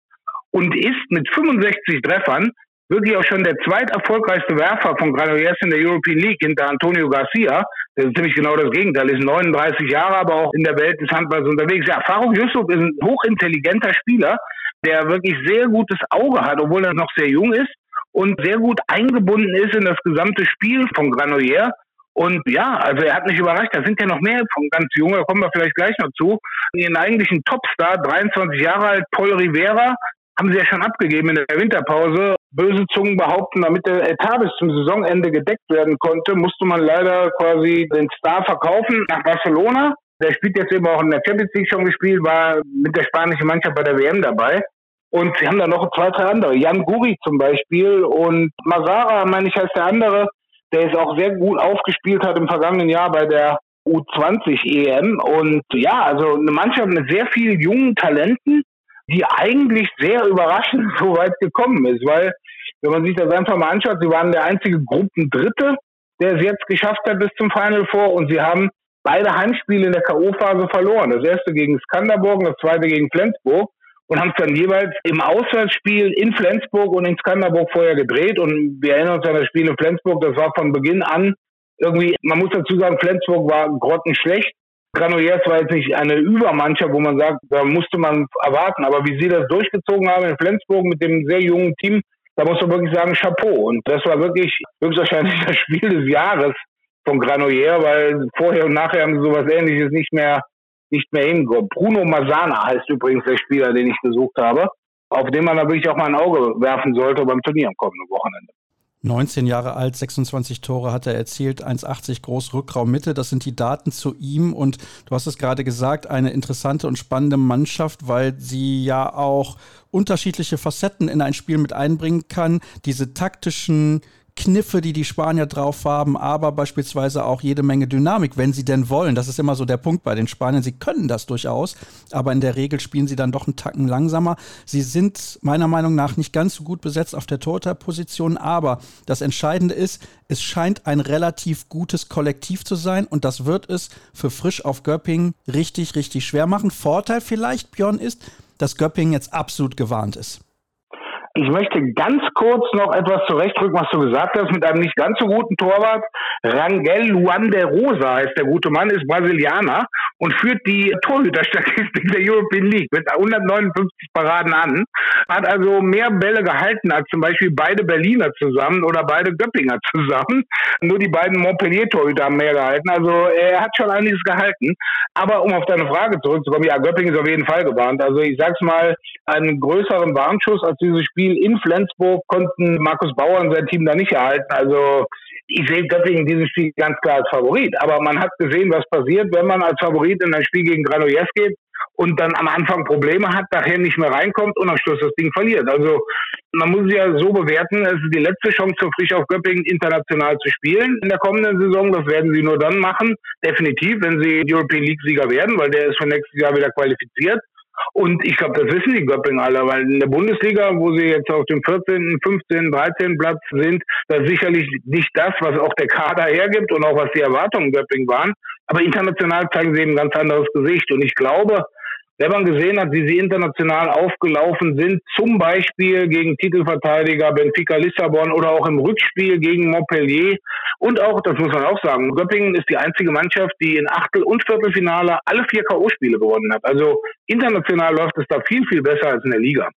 und ist mit 65 Treffern wirklich auch schon der zweiterfolgreichste Werfer von Granollers in der European League hinter Antonio Garcia. Das ist ziemlich genau das Gegenteil. Ist 39 Jahre, aber auch in der Welt des Handballs unterwegs. Ja, Faruk Yusuf ist ein hochintelligenter Spieler, der wirklich sehr gutes Auge hat, obwohl er noch sehr jung ist und sehr gut eingebunden ist in das gesamte Spiel von Granollers. Und ja, also er hat mich überrascht. Da sind ja noch mehr von ganz jung, da kommen wir vielleicht gleich noch zu. Ihren eigentlichen Topstar, 23 Jahre alt, Paul Rivera, haben sie ja schon abgegeben in der Winterpause. Böse Zungen behaupten, damit der Etat bis zum Saisonende gedeckt werden konnte, musste man leider quasi den Star verkaufen nach Barcelona. Der spielt jetzt eben auch in der Champions League schon gespielt, war mit der spanischen Mannschaft bei der WM dabei. Und sie haben da noch zwei, drei andere. Jan Guri zum Beispiel und Masara, meine ich, heißt der andere, der es auch sehr gut aufgespielt hat im vergangenen Jahr bei der U20 EM. Und ja, also eine Mannschaft mit sehr vielen jungen Talenten, die eigentlich sehr überraschend (laughs) so weit gekommen ist, weil wenn man sich das einfach mal anschaut, sie waren der einzige Gruppendritte, der es jetzt geschafft hat bis zum Final Four und sie haben beide Heimspiele in der K.O.-Phase verloren. Das erste gegen Skanderborg und das zweite gegen Flensburg und haben es dann jeweils im Auswärtsspiel in Flensburg und in Skanderburg vorher gedreht. Und wir erinnern uns an das Spiel in Flensburg, das war von Beginn an irgendwie, man muss dazu sagen, Flensburg war grottenschlecht. Granollers war jetzt nicht eine Übermannschaft, wo man sagt, da musste man erwarten. Aber wie sie das durchgezogen haben in Flensburg mit dem sehr jungen Team, da muss man wirklich sagen, Chapeau. Und das war wirklich höchstwahrscheinlich (laughs) das Spiel des Jahres von Granollers, weil vorher und nachher haben sie sowas ähnliches nicht mehr, nicht mehr hingekommen. Bruno Masana heißt übrigens der Spieler, den ich gesucht habe, auf den man da wirklich auch mal ein Auge werfen sollte beim Turnier am kommenden Wochenende. 19 Jahre alt, 26 Tore hat er erzielt, 1,80 groß, Rückraum Mitte. Das sind die Daten zu ihm. Und du hast es gerade gesagt, eine interessante und spannende Mannschaft, weil sie ja auch unterschiedliche Facetten in ein Spiel mit einbringen kann. Diese taktischen Kniffe, die die Spanier drauf haben, aber beispielsweise auch jede Menge Dynamik, wenn sie denn wollen. Das ist immer so der Punkt bei den Spaniern. Sie können das durchaus, aber in der Regel spielen sie dann doch einen Tacken langsamer. Sie sind meiner Meinung nach nicht ganz so gut besetzt auf der Torhüterposition, aber das Entscheidende ist, es scheint ein relativ gutes Kollektiv zu sein und das wird es für Frisch auf Göppingen richtig, richtig schwer machen. Vorteil vielleicht, Björn, ist, dass Göppingen jetzt absolut gewarnt ist. Ich möchte ganz kurz noch etwas zurechtrücken, was du gesagt hast, mit einem nicht ganz so guten Torwart. Rangel Luan de Rosa heißt der gute Mann, ist Brasilianer und führt die Torhüterstatistik der European League mit 159 Paraden an. Hat also mehr Bälle gehalten als zum Beispiel beide Berliner zusammen oder beide Göppinger zusammen. Nur die beiden Montpellier-Torhüter haben mehr gehalten. Also er hat schon einiges gehalten. Aber um auf deine Frage zurückzukommen, ja, Göppingen ist auf jeden Fall gewarnt. Also ich sag's mal, einen größeren Warnschuss als dieses Spiel Spiel in Flensburg konnten Markus Bauer und sein Team da nicht erhalten. Also ich sehe Göppingen dieses Spiel ganz klar als Favorit. Aber man hat gesehen, was passiert, wenn man als Favorit in ein Spiel gegen Granollers geht und dann am Anfang Probleme hat, nachher nicht mehr reinkommt und am Schluss das Ding verliert. Also man muss ja so bewerten, es ist die letzte Chance für Frisch auf Göppingen international zu spielen in der kommenden Saison. Das werden sie nur dann machen, definitiv, wenn sie European League Sieger werden, weil der ist für nächstes Jahr wieder qualifiziert. Und ich glaube, das wissen die Göppingen alle, weil in der Bundesliga, wo sie jetzt auf dem 14., 15., 13. Platz sind, das ist sicherlich nicht das, was auch der Kader hergibt und auch was die Erwartungen Göppingen waren. Aber international zeigen sie eben ein ganz anderes Gesicht. Und ich glaube, wenn man gesehen hat, wie sie international aufgelaufen sind, zum Beispiel gegen Titelverteidiger Benfica Lissabon oder auch im Rückspiel gegen Montpellier und auch, das muss man auch sagen, Göppingen ist die einzige Mannschaft, die in Achtel- und Viertelfinale alle vier K.O.-Spiele gewonnen hat. Also international läuft es da viel, viel besser als in der Liga.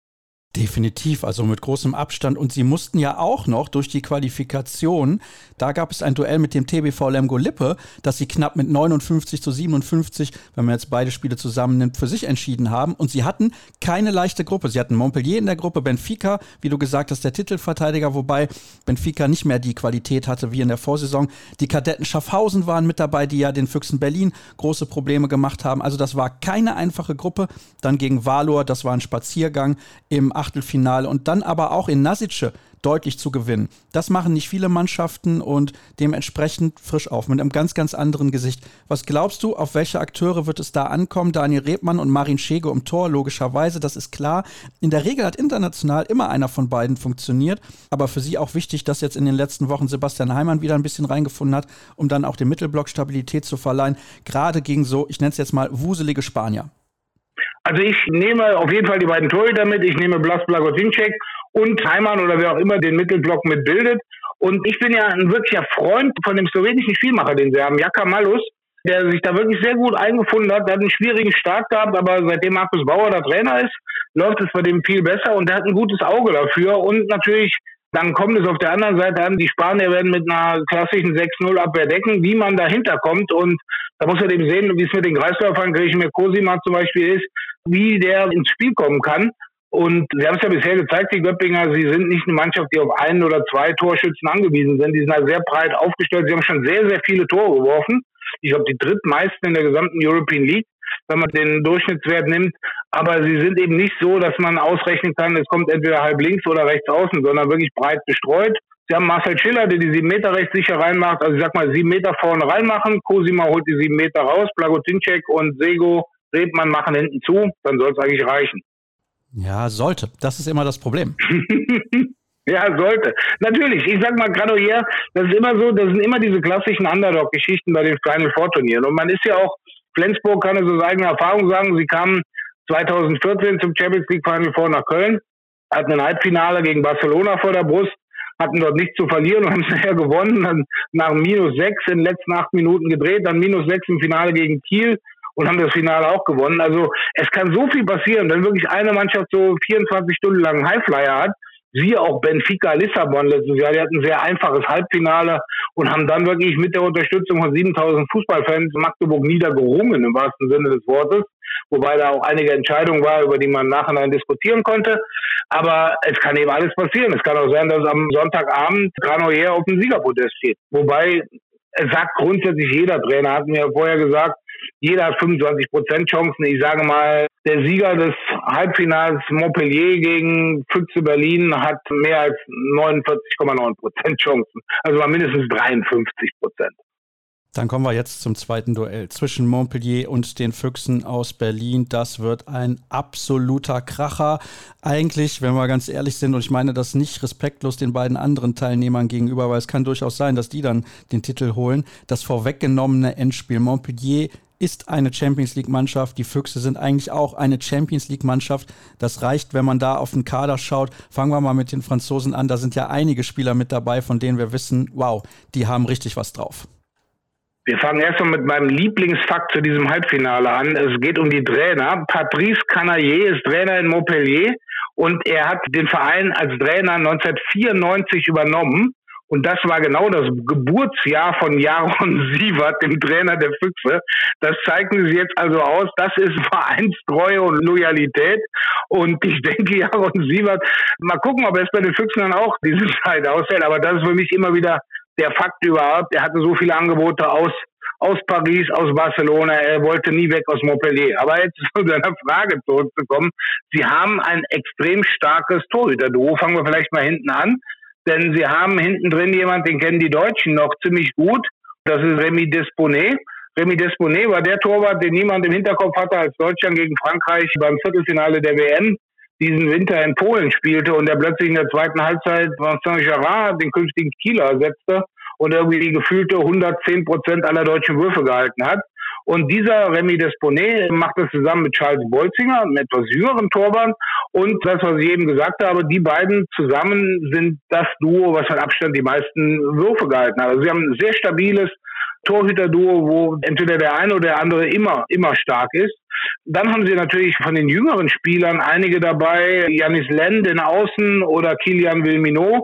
Definitiv, also mit großem Abstand. Und sie mussten ja auch noch durch die Qualifikation, da gab es ein Duell mit dem TBV Lemgo Lippe, das sie knapp mit 59 zu 57, wenn man jetzt beide Spiele zusammennimmt, für sich entschieden haben. Und sie hatten keine leichte Gruppe. Sie hatten Montpellier in der Gruppe, Benfica, wie du gesagt hast, der Titelverteidiger, wobei Benfica nicht mehr die Qualität hatte wie in der Vorsaison. Die Kadetten Schaffhausen waren mit dabei, die ja den Füchsen Berlin große Probleme gemacht haben. Also das war keine einfache Gruppe. Dann gegen Valor, das war ein Spaziergang im Achtelfinale und dann aber auch in Nasice deutlich zu gewinnen. Das machen nicht viele Mannschaften und dementsprechend frisch auf, mit einem ganz, ganz anderen Gesicht. Was glaubst du, auf welche Akteure wird es da ankommen? Daniel Rebmann und Marin Schege um Tor, logischerweise, das ist klar. In der Regel hat international immer einer von beiden funktioniert, aber für sie auch wichtig, dass jetzt in den letzten Wochen Sebastian Heimann wieder ein bisschen reingefunden hat, um dann auch dem Mittelblock Stabilität zu verleihen, gerade gegen so, ich nenne es jetzt mal, wuselige Spanier. Also ich nehme auf jeden Fall die beiden Torhüter mit. Ich nehme Blas Blagotinczek und Heimann oder wer auch immer den Mittelblock mitbildet. Und ich bin ja ein wirklicher Freund von dem slowenischen Spielmacher, den sie haben, Jaka Malus, der sich da wirklich sehr gut eingefunden hat. Der hat einen schwierigen Start gehabt, aber seitdem Markus Bauer der Trainer ist, läuft es bei dem viel besser und der hat ein gutes Auge dafür. Und natürlich, dann kommt es auf der anderen Seite an, die Spanier werden mit einer klassischen 6-0 Abwehr decken, wie man dahinter kommt. Und da muss man eben sehen, wie es mit den Kreisläufern Griechen Cosima zum Beispiel ist, wie der ins Spiel kommen kann. Und sie haben es ja bisher gezeigt, die Göppinger, sie sind nicht eine Mannschaft, die auf einen oder zwei Torschützen angewiesen sind. Die sind halt sehr breit aufgestellt. Sie haben schon sehr, sehr viele Tore geworfen. Ich glaube, die drittmeisten in der gesamten European League, wenn man den Durchschnittswert nimmt. Aber sie sind eben nicht so, dass man ausrechnen kann, es kommt entweder halb links oder rechts außen, sondern wirklich breit bestreut. Sie haben Marcel Schiller, der die sieben Meter rechts sicher reinmacht. Also ich sag mal, sieben Meter vorne reinmachen. Cosima holt die sieben Meter raus. Blagotinczek und Sego Redmann machen hinten zu. Dann soll es eigentlich reichen. Ja, sollte. Das ist immer das Problem. (laughs) ja, sollte. Natürlich. Ich sag mal, Granollers, das ist immer so, das sind immer diese klassischen Underdog-Geschichten bei den Final Four Turnieren. Und man ist ja auch, Flensburg kann es aus eigener Erfahrung sagen, sie kamen 2014 zum Champions League Final Four nach Köln, hatten ein Halbfinale gegen Barcelona vor der Brust, hatten dort nichts zu verlieren und (laughs) haben es nachher gewonnen, dann nach minus sechs in den letzten acht Minuten gedreht, dann minus sechs im Finale gegen Kiel und haben das Finale auch gewonnen. Also es kann so viel passieren, wenn wirklich eine Mannschaft so 24 Stunden lang Highflyer hat, siehe auch Benfica Lissabon letztes Jahr, die hatten ein sehr einfaches Halbfinale und haben dann wirklich mit der Unterstützung von 7000 Fußballfans Magdeburg niedergerungen im wahrsten Sinne des Wortes, wobei da auch einige Entscheidungen war, über die man nachher diskutieren konnte. Aber es kann eben alles passieren. Es kann auch sein, dass am Sonntagabend Granoyer auf dem Siegerpodest steht. Wobei es sagt grundsätzlich jeder Trainer, hat mir vorher gesagt, jeder hat 25 Prozent Chancen. Ich sage mal, der Sieger des Halbfinals Montpellier gegen Füchse Berlin hat mehr als 49,9 Prozent Chancen. Also mal mindestens 53 Prozent. Dann kommen wir jetzt zum zweiten Duell zwischen Montpellier und den Füchsen aus Berlin. Das wird ein absoluter Kracher. Eigentlich, wenn wir ganz ehrlich sind, und ich meine das nicht respektlos den beiden anderen Teilnehmern gegenüber, weil es kann durchaus sein, dass die dann den Titel holen. Das vorweggenommene Endspiel Montpellier ist eine Champions League-Mannschaft. Die Füchse sind eigentlich auch eine Champions League-Mannschaft. Das reicht, wenn man da auf den Kader schaut. Fangen wir mal mit den Franzosen an. Da sind ja einige Spieler mit dabei, von denen wir wissen, wow, die haben richtig was drauf. Wir fangen erstmal mit meinem Lieblingsfakt zu diesem Halbfinale an. Es geht um die Trainer. Patrice Canaillé ist Trainer in Montpellier und er hat den Verein als Trainer 1994 übernommen. Und das war genau das Geburtsjahr von Jaron (laughs) Sievert, dem Trainer der Füchse. Das zeigen sie jetzt also aus. Das ist (laughs) Vereinstreue und Loyalität. Und ich denke, Jaron Sievert, mal gucken, ob er es bei den Füchsen dann auch diese (laughs) Zeit aushält. Aber das ist für mich immer wieder der Fakt überhaupt, er hatte so viele Angebote aus, aus Paris, aus Barcelona, er wollte nie weg aus Montpellier. Aber jetzt (laughs) zu deiner Frage zurückzukommen, sie haben ein extrem starkes Torhüter-Duo. Fangen wir vielleicht mal hinten an, denn sie haben hinten drin jemand, den kennen die Deutschen noch ziemlich gut. Das ist Remy Desponet. Remy Desponet war der Torwart, den niemand im Hinterkopf hatte, als Deutschland gegen Frankreich beim Viertelfinale der WM diesen Winter in Polen spielte und der plötzlich in der zweiten Halbzeit Vincent Gerard den künftigen Kieler ersetzte und irgendwie die gefühlte 110 Prozent aller deutschen Würfe gehalten hat. Und dieser Remy Desponet macht das zusammen mit Charles Bolzinger, einem etwas jüngeren Torwart. Und das, was ich eben gesagt habe, die beiden zusammen sind das Duo, was mit Abstand die meisten Würfe gehalten hat. Also sie haben ein sehr stabiles Torhüter-Duo, wo entweder der eine oder der andere immer, immer stark ist. Dann haben sie natürlich von den jüngeren Spielern einige dabei, Janis Lend in Außen oder Kilian Wilminot,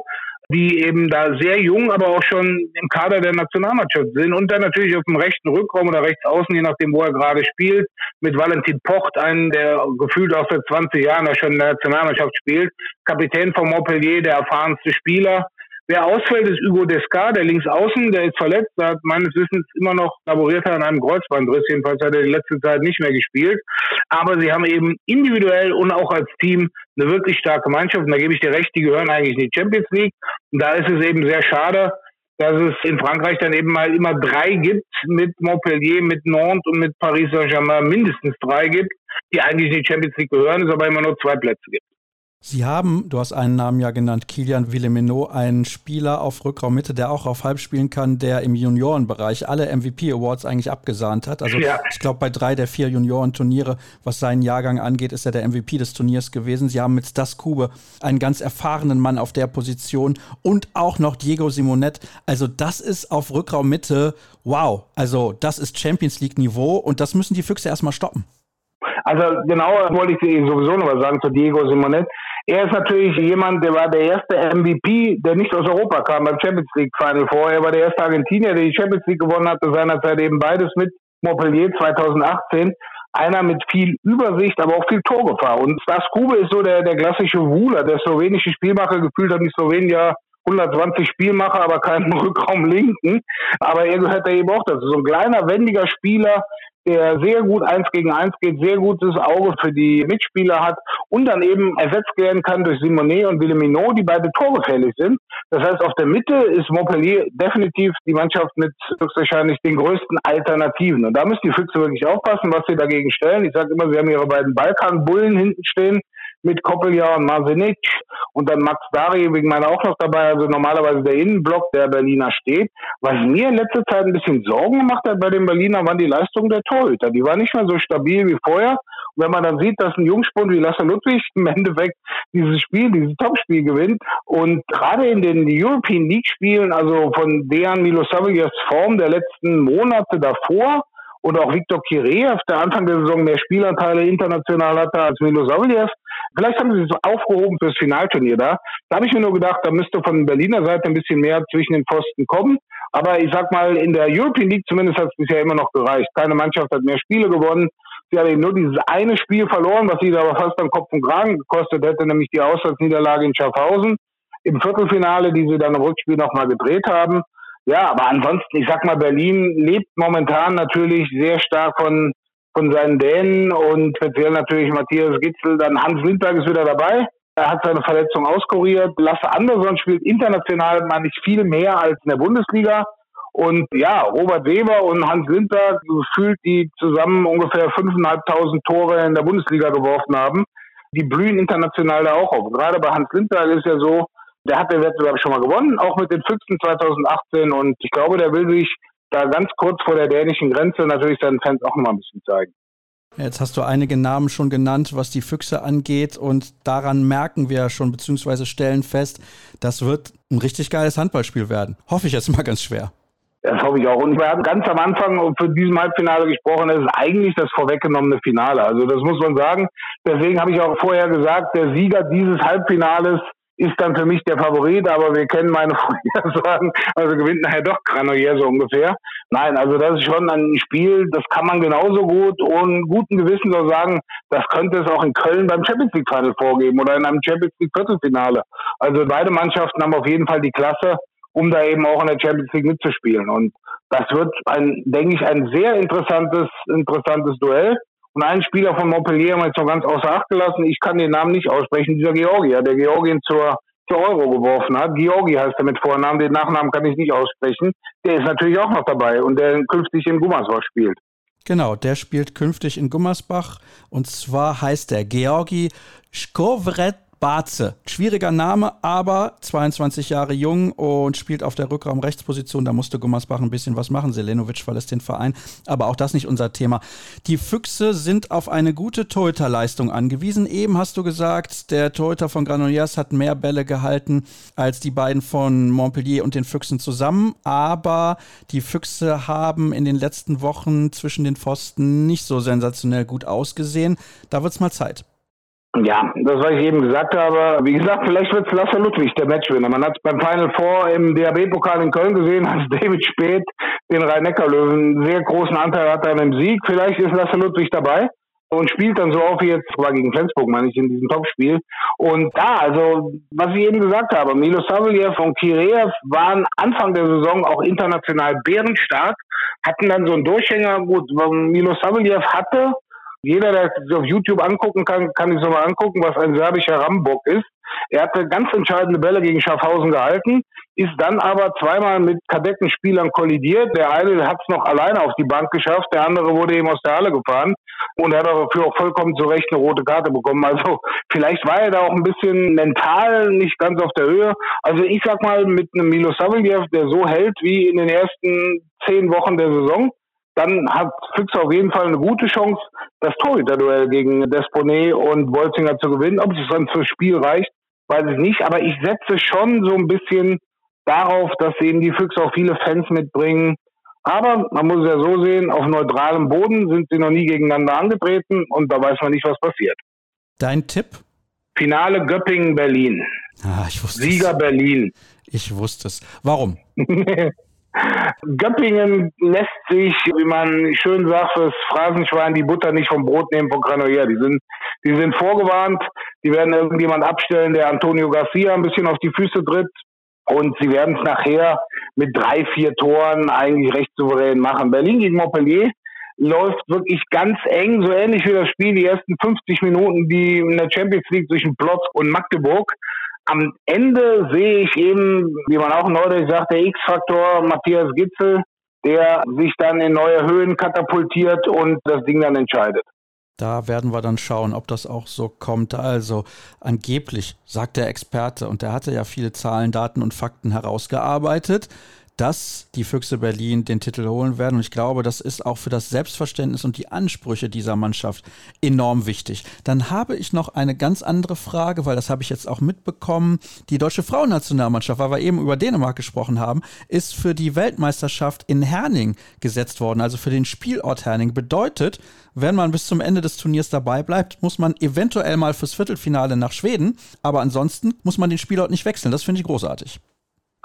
die eben da sehr jung, aber auch schon im Kader der Nationalmannschaft sind. Und dann natürlich auf dem rechten Rückraum oder rechts außen, je nachdem, wo er gerade spielt, mit Valentin Pocht, einen, der gefühlt auch seit 20 Jahren schon in der Nationalmannschaft spielt, Kapitän von Montpellier, der erfahrenste Spieler, Wer ausfällt, ist Hugo Descar, der links außen, der ist verletzt, der hat meines Wissens immer noch laboriert an einem Kreuzbandriss, jedenfalls hat er die letzte Zeit nicht mehr gespielt. Aber sie haben eben individuell und auch als Team eine wirklich starke Mannschaft. Und da gebe ich dir recht, die gehören eigentlich in die Champions League. Und da ist es eben sehr schade, dass es in Frankreich dann eben mal immer drei gibt, mit Montpellier, mit Nantes und mit Paris Saint-Germain mindestens drei gibt, die eigentlich in die Champions League gehören, es aber immer nur zwei Plätze gibt. Sie haben, du hast einen Namen ja genannt, Kilian Villemino, einen Spieler auf Rückraummitte, der auch auf Halb spielen kann, der im Juniorenbereich alle MVP Awards eigentlich abgesahnt hat. Also ja. ich glaube, bei drei der vier Juniorenturniere, was seinen Jahrgang angeht, ist er der MVP des Turniers gewesen. Sie haben mit Stas Kube einen ganz erfahrenen Mann auf der Position und auch noch Diego Simonet. Also das ist auf Rückraummitte, wow. Also das ist Champions League Niveau und das müssen die Füchse erstmal stoppen. Also genau wollte ich sowieso noch was sagen zu Diego Simonet. Er ist natürlich jemand, der war der erste MVP, der nicht aus Europa kam beim Champions League Final Four. Er war der erste Argentinier, der die Champions League gewonnen hatte, seinerzeit eben beides mit Montpellier 2018. Einer mit viel Übersicht, aber auch viel Torgefahr. Und Stas Kube ist so der, der klassische Wuler, der slowenische Spielmacher. Gefühlt hat die Slowenien 120 Spielmacher, aber keinen (laughs) Rückraum linken. Aber er gehört da eben auch dazu. So ein kleiner, wendiger Spieler, der sehr gut eins gegen eins geht, sehr gutes Auge für die Mitspieler hat und dann eben ersetzt werden kann durch Simonet und Willemino, die beide torgefährlich sind. Das heißt, auf der Mitte ist Montpellier definitiv die Mannschaft mit höchstwahrscheinlich den größten Alternativen. Und da müssen die Füchse wirklich aufpassen, was sie dagegen stellen. Ich sage immer, sie haben ihre beiden Balkanbullen hinten stehen, mit Koppeljahr und Marsenic und dann Max Dari wegen meiner auch noch dabei, also normalerweise der Innenblock, der Berliner steht. Was mir in letzter Zeit ein bisschen Sorgen gemacht hat bei den Berliner, waren die Leistungen der Torhüter. Die waren nicht mehr so stabil wie vorher wenn man dann sieht, dass ein Jungspund wie Lasse Ludwig (laughs) im Endeffekt dieses Spiel, dieses Topspiel gewinnt und gerade in den European League Spielen, also von Dejan Milosavljev Form der letzten Monate davor, und auch Viktor Kireev, der Anfang der Saison mehr Spielanteile international hatte als Milosavljev. Vielleicht haben sie es aufgehoben fürs Finalturnier da. Da habe ich mir nur gedacht, da müsste von Berliner Seite ein bisschen mehr zwischen den Pfosten kommen. Aber ich sag mal, in der European League zumindest hat es bisher immer noch gereicht. Keine Mannschaft hat mehr Spiele gewonnen. Sie hat eben nur dieses eine Spiel verloren, was sie aber fast am Kopf und Kragen gekostet hätte, nämlich die Auswärtsniederlage in Schaffhausen im Viertelfinale, die sie dann im Rückspiel nochmal gedreht haben. Ja, aber ansonsten, ich sag mal, Berlin lebt momentan natürlich sehr stark von, von seinen Dänen und speziell natürlich Matthias Gitzel. Dann Hans Lindberg ist wieder dabei. Er hat seine Verletzung auskuriert. Lasse Anderson spielt international mal nicht viel mehr als in der Bundesliga. Und ja, Robert Weber und Hans Lindberg gefühlt, die zusammen ungefähr 5.500 Tore in der Bundesliga geworfen haben. Die blühen international da auch auf. Gerade bei Hans Lindberg ist ja so, der hat den Wettbewerb schon mal gewonnen, auch mit den Füchsen 2018. Und ich glaube, der will sich da ganz kurz vor der dänischen Grenze natürlich seinen Fans auch mal ein bisschen zeigen. Jetzt hast du einige Namen schon genannt, was die Füchse angeht. Und daran merken wir schon, beziehungsweise stellen fest, das wird ein richtig geiles Handballspiel werden. Hoffe ich jetzt mal ganz schwer. Das hoffe ich auch. Und wir hatten ganz am Anfang für diesem Halbfinale gesprochen, das ist eigentlich das vorweggenommene Finale. Also das muss man sagen. Deswegen habe ich auch vorher gesagt, der Sieger dieses Halbfinales ist dann für mich der Favorit, aber wir kennen meine Vorhersagen, (laughs) also gewinnt nachher doch Granollers so ungefähr. Nein, also das ist schon ein Spiel, das kann man genauso gut und guten Gewissen so sagen, das könnte es auch in Köln beim Champions League Final vorgeben oder in einem Champions League Viertelfinale. Also beide Mannschaften haben auf jeden Fall die Klasse, um da eben auch in der Champions League mitzuspielen. Und das wird ein, denke ich, ein sehr interessantes, interessantes Duell. Und einen Spieler von Montpellier haben wir jetzt noch ganz außer Acht gelassen. Ich kann den Namen nicht aussprechen. Dieser Georgier, der Georgien zur, zur Euro geworfen hat. Georgi heißt er mit Vornamen. Den Nachnamen kann ich nicht aussprechen. Der ist natürlich auch noch dabei und der künftig in Gummersbach spielt. Genau, der spielt künftig in Gummersbach. Und zwar heißt der Georgi Skovret Barze. Schwieriger Name, aber 22 Jahre jung und spielt auf der Rückraum-Rechtsposition. Da musste Gummersbach ein bisschen was machen. Selenovic verlässt den Verein, aber auch das nicht unser Thema. Die Füchse sind auf eine gute Torhüterleistung angewiesen. Eben hast du gesagt, der Torhüter von Granollers hat mehr Bälle gehalten als die beiden von Montpellier und den Füchsen zusammen. Aber die Füchse haben in den letzten Wochen zwischen den Pfosten nicht so sensationell gut ausgesehen. Da wird es mal Zeit. Ja, das, was ich eben gesagt habe. Wie gesagt, vielleicht wird es Lasse Ludwig der Matchwinner. Man hat es beim Final Four im DAB-Pokal in Köln gesehen, (laughs) als David Speth den Rhein-Neckar-Löwen sehr großen Anteil hatte an dem Sieg. Vielleicht ist Lasse Ludwig dabei und spielt dann so auf wie jetzt, war gegen Flensburg, meine ich, in diesem Topspiel. Und da, also, was ich eben gesagt habe, Milo Savljev und Kireev waren Anfang der Saison auch international bärenstark, hatten dann so einen Durchhänger. Gut, Milo Savljev hatte jeder, der sich auf YouTube angucken kann, kann sich so mal angucken, was ein serbischer Rambock ist. Er hatte ganz entscheidende Bälle gegen Schaffhausen gehalten, ist dann aber zweimal mit Kadettenspielern kollidiert. Der eine hat es noch alleine auf die Bank geschafft, der andere wurde eben aus der Halle gefahren und er hat dafür auch vollkommen zu Recht eine rote Karte bekommen. Also vielleicht war er da auch ein bisschen mental nicht ganz auf der Höhe. Also ich sag mal, mit einem Milo Savljev, der so hält wie in den ersten zehn Wochen der Saison, dann hat Füchse auf jeden Fall eine gute Chance, das Torhüter-Duell gegen Desponet und Wolzinger zu gewinnen. Ob es dann fürs Spiel reicht, weiß ich nicht. Aber ich setze schon so ein bisschen darauf, dass eben die Füchse auch viele Fans mitbringen. Aber man muss es ja so sehen, auf neutralem Boden sind sie noch nie gegeneinander angetreten und da weiß man nicht, was passiert. Dein Tipp? Finale Göppingen-Berlin. Ah, ich wusste Sieger es. Berlin. Ich wusste es. Warum? (laughs) Göppingen lässt sich, wie man schön sagt, fürs Phrasenschwein die Butter nicht vom Brot nehmen von Granollers. Die sind, die sind vorgewarnt, die werden irgendjemand abstellen, der Antonio Garcia ein bisschen auf die Füße tritt. Und sie werden es nachher mit drei, vier Toren eigentlich recht souverän machen. Berlin gegen Montpellier läuft wirklich ganz eng, so ähnlich wie das Spiel, die ersten 50 Minuten, die in der Champions League zwischen Plotz und Magdeburg am Ende sehe ich eben, wie man auch neulich sagt, der X-Faktor Matthias Gitzel, der sich dann in neue Höhen katapultiert und das Ding dann entscheidet. Da werden wir dann schauen, ob das auch so kommt. Also angeblich, sagt der Experte, und der hatte ja viele Zahlen, Daten und Fakten herausgearbeitet, dass die Füchse Berlin den Titel holen werden. Und ich glaube, das ist auch für das Selbstverständnis und die Ansprüche dieser Mannschaft enorm wichtig. Dann habe ich noch eine ganz andere Frage, weil das habe ich jetzt auch mitbekommen. Die deutsche Frauennationalmannschaft, weil wir eben über Dänemark gesprochen haben, ist für die Weltmeisterschaft in Herning gesetzt worden, also für den Spielort Herning. Bedeutet, wenn man bis zum Ende des Turniers dabei bleibt, muss man eventuell mal fürs Viertelfinale nach Schweden, aber ansonsten muss man den Spielort nicht wechseln. Das finde ich großartig.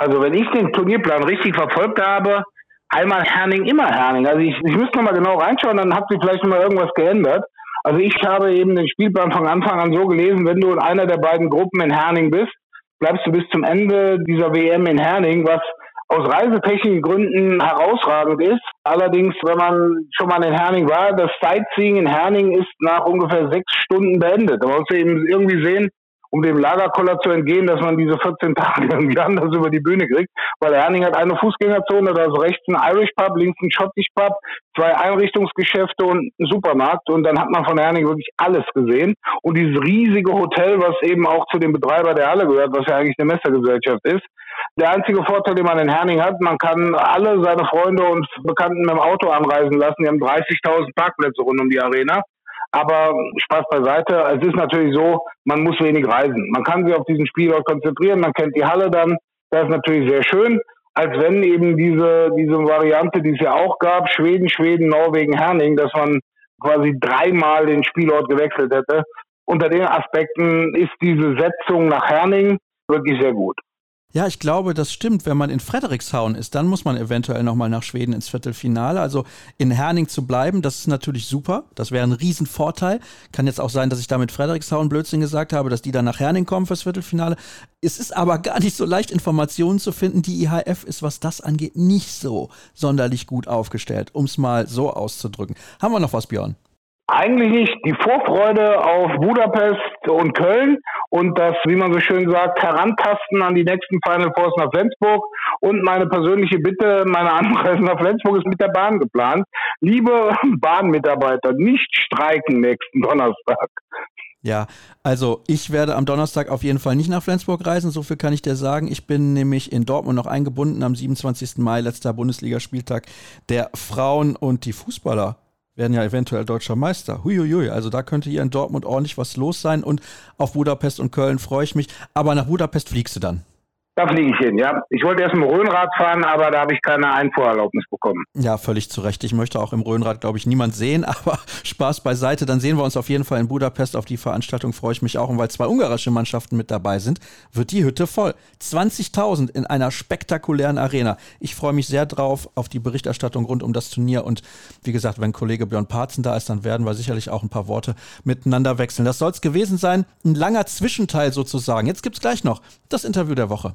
Also wenn ich den Turnierplan richtig verfolgt habe, einmal Herning, immer Herning. Also ich, ich müsste nochmal genau reinschauen, dann habt ihr vielleicht nochmal irgendwas geändert. Also ich habe eben den Spielplan von Anfang an so gelesen, wenn du in einer der beiden Gruppen in Herning bist, bleibst du bis zum Ende dieser WM in Herning, was aus reisetechnischen Gründen herausragend ist. Allerdings, wenn man schon mal in Herning war, das Sightseeing in Herning ist nach ungefähr sechs Stunden beendet. Da muss man eben irgendwie sehen, um dem Lagerkoller zu entgehen, dass man diese 14 Tage (laughs) irgendwie anders über die Bühne kriegt. Weil Herning hat eine Fußgängerzone, da ist rechts ein Irish Pub, links ein Schottisch Pub, zwei Einrichtungsgeschäfte und ein Supermarkt. Und dann hat man von Herning wirklich alles gesehen. Und dieses riesige Hotel, was eben auch zu dem Betreiber der Halle gehört, was ja eigentlich eine Messergesellschaft ist. Der einzige Vorteil, den man in Herning hat, man kann alle seine Freunde und Bekannten mit dem Auto anreisen lassen. Die haben 30.000 Parkplätze rund um die Arena. Aber Spaß beiseite. Es ist natürlich so, man muss wenig reisen. Man kann sich auf diesen Spielort konzentrieren. Man kennt die Halle dann. Das ist natürlich sehr schön. Als wenn eben diese, diese Variante, die es ja auch gab, Schweden, Schweden, Norwegen, Herning, dass man quasi dreimal den Spielort gewechselt hätte. Unter den Aspekten ist diese Setzung nach Herning wirklich sehr gut. Ja, ich glaube, das stimmt. Wenn man in Frederikshavn ist, dann muss man eventuell nochmal nach Schweden ins Viertelfinale. Also in Herning zu bleiben, das ist natürlich super. Das wäre ein Riesenvorteil. Kann jetzt auch sein, dass ich da mit Frederikshavn Blödsinn gesagt habe, dass die dann nach Herning kommen fürs Viertelfinale. Es ist aber gar nicht so leicht, Informationen zu finden. Die IHF ist, was das angeht, nicht so sonderlich gut aufgestellt, um es mal so auszudrücken. Haben wir noch was, Björn? Eigentlich nicht. Die Vorfreude auf Budapest und Köln und das, wie man so schön sagt, Herantasten an die nächsten Final Fours nach Flensburg. Und meine persönliche Bitte, meine Anreise nach Flensburg ist mit der Bahn geplant. Liebe (laughs) Bahnmitarbeiter, nicht streiken nächsten Donnerstag. Ja, also ich werde am Donnerstag auf jeden Fall nicht nach Flensburg reisen, so viel kann ich dir sagen. Ich bin nämlich in Dortmund noch eingebunden am 27. Mai, letzter Bundesligaspieltag der Frauen und die Fußballer werden ja eventuell deutscher Meister. Huiuiui, also da könnte hier in Dortmund ordentlich was los sein und auf Budapest und Köln freue ich mich. Aber nach Budapest fliegst du dann. Da fliege ich hin, ja. Ich wollte erst im Rhönrad fahren, aber da habe ich keine Einfuhrerlaubnis bekommen. Ja, völlig zu Recht. Ich möchte auch im Rhönrad, glaube ich, niemand sehen, (laughs) aber Spaß beiseite. Dann sehen wir uns auf jeden Fall in Budapest. Auf die Veranstaltung freue ich mich auch. Und weil zwei ungarische Mannschaften mit dabei sind, wird die Hütte voll. 20.000 in einer spektakulären Arena. Ich freue mich sehr drauf auf die Berichterstattung rund um das Turnier. Und wie gesagt, wenn Kollege Björn Parzen da ist, dann werden wir sicherlich auch ein paar Worte miteinander wechseln. Das soll es gewesen sein. Ein langer Zwischenteil sozusagen. Jetzt gibt es gleich noch das Interview der Woche.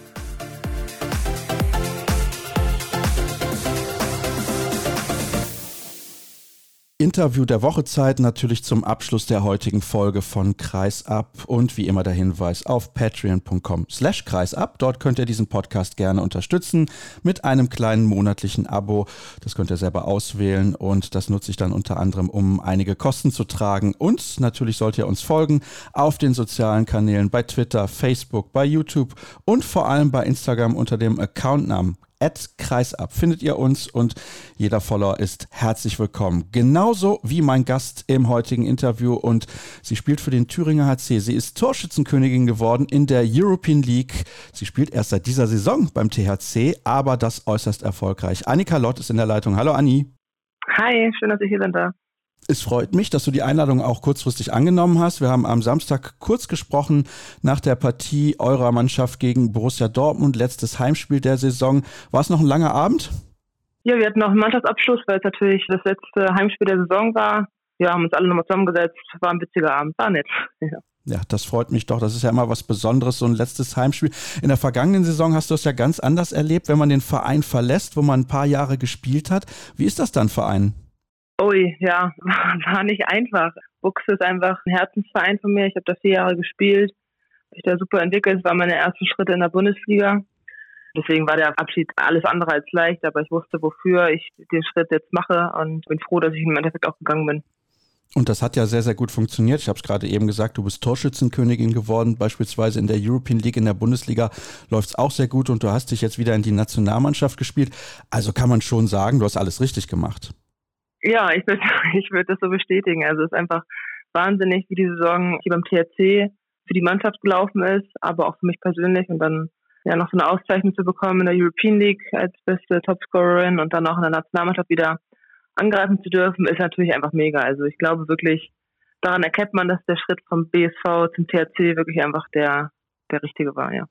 Interview der Wochezeit natürlich zum Abschluss der heutigen Folge von Kreisab und wie immer der Hinweis auf patreon.com slash kreisab. Dort könnt ihr diesen Podcast gerne unterstützen mit einem kleinen monatlichen Abo. Das könnt ihr selber auswählen und das nutze ich dann unter anderem, um einige Kosten zu tragen. Und natürlich sollt ihr uns folgen auf den sozialen Kanälen bei Twitter, Facebook, bei YouTube und vor allem bei Instagram unter dem Accountnamen Kreisab findet ihr uns und jeder Follower ist herzlich willkommen. Genauso wie mein Gast im heutigen Interview und sie spielt für den Thüringer HC. Sie ist Torschützenkönigin geworden in der European League. Sie spielt erst seit dieser Saison beim THC, aber das äußerst erfolgreich. Annika Lott ist in der Leitung. Hallo Anni. Hi, schön, dass ich hier bin. Es freut mich, dass du die Einladung auch kurzfristig angenommen hast. Wir haben am Samstag kurz gesprochen nach der Partie eurer Mannschaft gegen Borussia Dortmund, letztes Heimspiel der Saison. War es noch ein langer Abend? Ja, wir hatten noch einen Mannschaftsabschluss, weil es natürlich das letzte Heimspiel der Saison war. Wir haben uns alle nochmal zusammengesetzt. War ein witziger Abend, war nett. (laughs) Ja. Ja, das freut mich doch. Das ist ja immer was Besonderes, so ein letztes Heimspiel. In der vergangenen Saison hast du es ja ganz anders erlebt, wenn man den Verein verlässt, wo man ein paar Jahre gespielt hat. Wie ist das dann Verein? Ui, ja, (laughs) war nicht einfach. Buchse ist einfach ein Herzensverein von mir. Ich habe da vier Jahre gespielt, mich da super entwickelt. Es waren meine ersten Schritte in der Bundesliga. Deswegen war der Abschied alles andere als leicht, aber ich wusste, wofür ich den Schritt jetzt mache und bin froh, dass ich im Endeffekt auch gegangen bin. Und das hat ja sehr, sehr gut funktioniert. Ich habe es gerade eben gesagt, du bist Torschützenkönigin geworden. Beispielsweise in der European League, in der Bundesliga läuft es auch sehr gut und du hast dich jetzt wieder in die Nationalmannschaft gespielt. Also kann man schon sagen, du hast alles richtig gemacht. Ja, ich würde (laughs) ich würd das so bestätigen. Also es ist einfach wahnsinnig, wie die Saison hier beim THC für die Mannschaft gelaufen ist, aber auch für mich persönlich und dann ja noch so eine Auszeichnung zu bekommen in der European League als beste Topscorerin und dann auch in der Nationalmannschaft wieder angreifen zu dürfen, ist natürlich einfach mega. Also ich glaube wirklich, daran erkennt man, dass der Schritt vom BSV zum THC wirklich einfach der, der richtige war, ja.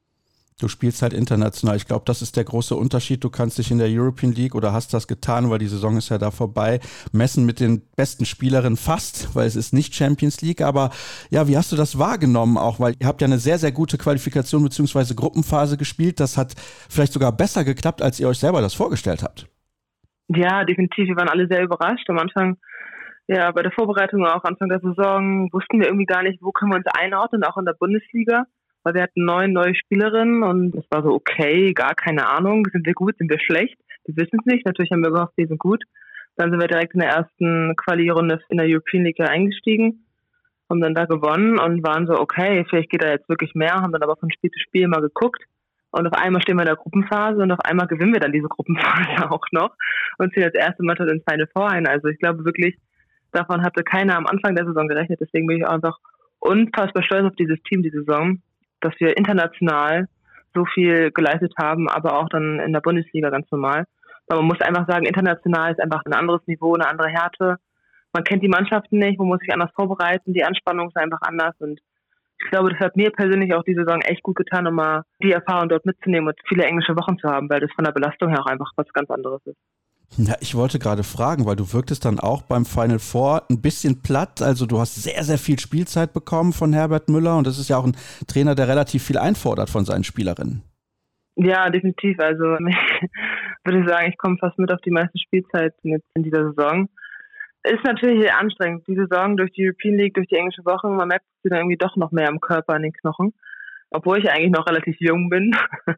Du spielst halt international. Ich glaube, das ist der große Unterschied. Du kannst dich in der European League oder hast das getan, weil die Saison ist ja da vorbei, messen mit den besten Spielerinnen fast, weil es ist nicht Champions League. Aber ja, wie hast du das wahrgenommen auch? Weil ihr habt ja eine sehr, sehr gute Qualifikation bzw. Gruppenphase gespielt. Das hat vielleicht sogar besser geklappt, als ihr euch selber das vorgestellt habt. Ja, definitiv. Wir waren alle sehr überrascht. Am Anfang, ja, bei der Vorbereitung auch Anfang der Saison wussten wir irgendwie gar nicht, wo können wir uns einordnen, auch in der Bundesliga. Weil wir hatten neun neue Spielerinnen und es war so, okay, gar keine Ahnung, sind wir gut, sind wir schlecht? Wir wissen es nicht. Natürlich haben wir gehofft, wir sind gut. Dann sind wir direkt in der ersten Quali-Runde in der European League eingestiegen, haben dann da gewonnen und waren so, okay, vielleicht geht da jetzt wirklich mehr, haben dann aber von Spiel zu Spiel mal geguckt und auf einmal stehen wir in der Gruppenphase und auf einmal gewinnen wir dann diese Gruppenphase (laughs) auch noch und ziehen als erste Mannschaft ins Final Four ein. Also ich glaube wirklich, davon hatte keiner am Anfang der Saison gerechnet. Deswegen bin ich auch einfach unfassbar stolz auf dieses Team die Saison, dass wir international so viel geleistet haben, aber auch dann in der Bundesliga ganz normal. Aber man muss einfach sagen, international ist einfach ein anderes Niveau, eine andere Härte. Man kennt die Mannschaften nicht, man muss sich anders vorbereiten, die Anspannung ist einfach anders und ich glaube, das hat mir persönlich auch die Saison echt gut getan, um mal die Erfahrung dort mitzunehmen und viele englische Wochen zu haben, weil das von der Belastung her auch einfach was ganz anderes ist. Ja, ich wollte gerade fragen, weil du wirktest dann auch beim Final Four ein bisschen platt. Also du hast sehr, sehr viel Spielzeit bekommen von Herbert Müller und das ist ja auch ein Trainer, der relativ viel einfordert von seinen Spielerinnen. Ja, definitiv. Also (laughs) ich würde sagen, ich komme fast mit auf die meiste Spielzeit jetzt in dieser Saison. Ist natürlich anstrengend. Die Saison durch die European League, durch die englische Woche, man merkt sie dann irgendwie doch noch mehr am Körper, an den Knochen. Obwohl ich eigentlich noch relativ jung bin. (laughs)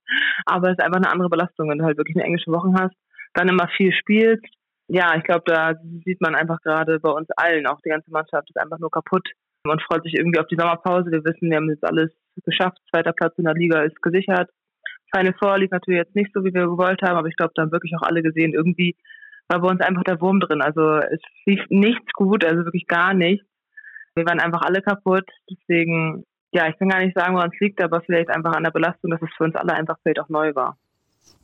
Aber es ist einfach eine andere Belastung, wenn du halt wirklich eine englische Woche hast, dann immer viel spielst. Ja, ich glaube, da sieht man einfach gerade bei uns allen, auch die ganze Mannschaft ist einfach nur kaputt und freut sich irgendwie auf die Sommerpause. Wir wissen, wir haben jetzt alles geschafft. Zweiter Platz in der Liga ist gesichert. Keine lief natürlich jetzt nicht so, wie wir gewollt haben, aber ich glaube, da haben wirklich auch alle gesehen, irgendwie war bei uns einfach der Wurm drin. Also es lief nichts gut, also wirklich gar nichts. Wir waren einfach alle kaputt. Deswegen, ja, ich kann gar nicht sagen, woran es liegt, aber vielleicht einfach an der Belastung, dass es für uns alle einfach vielleicht auch neu war.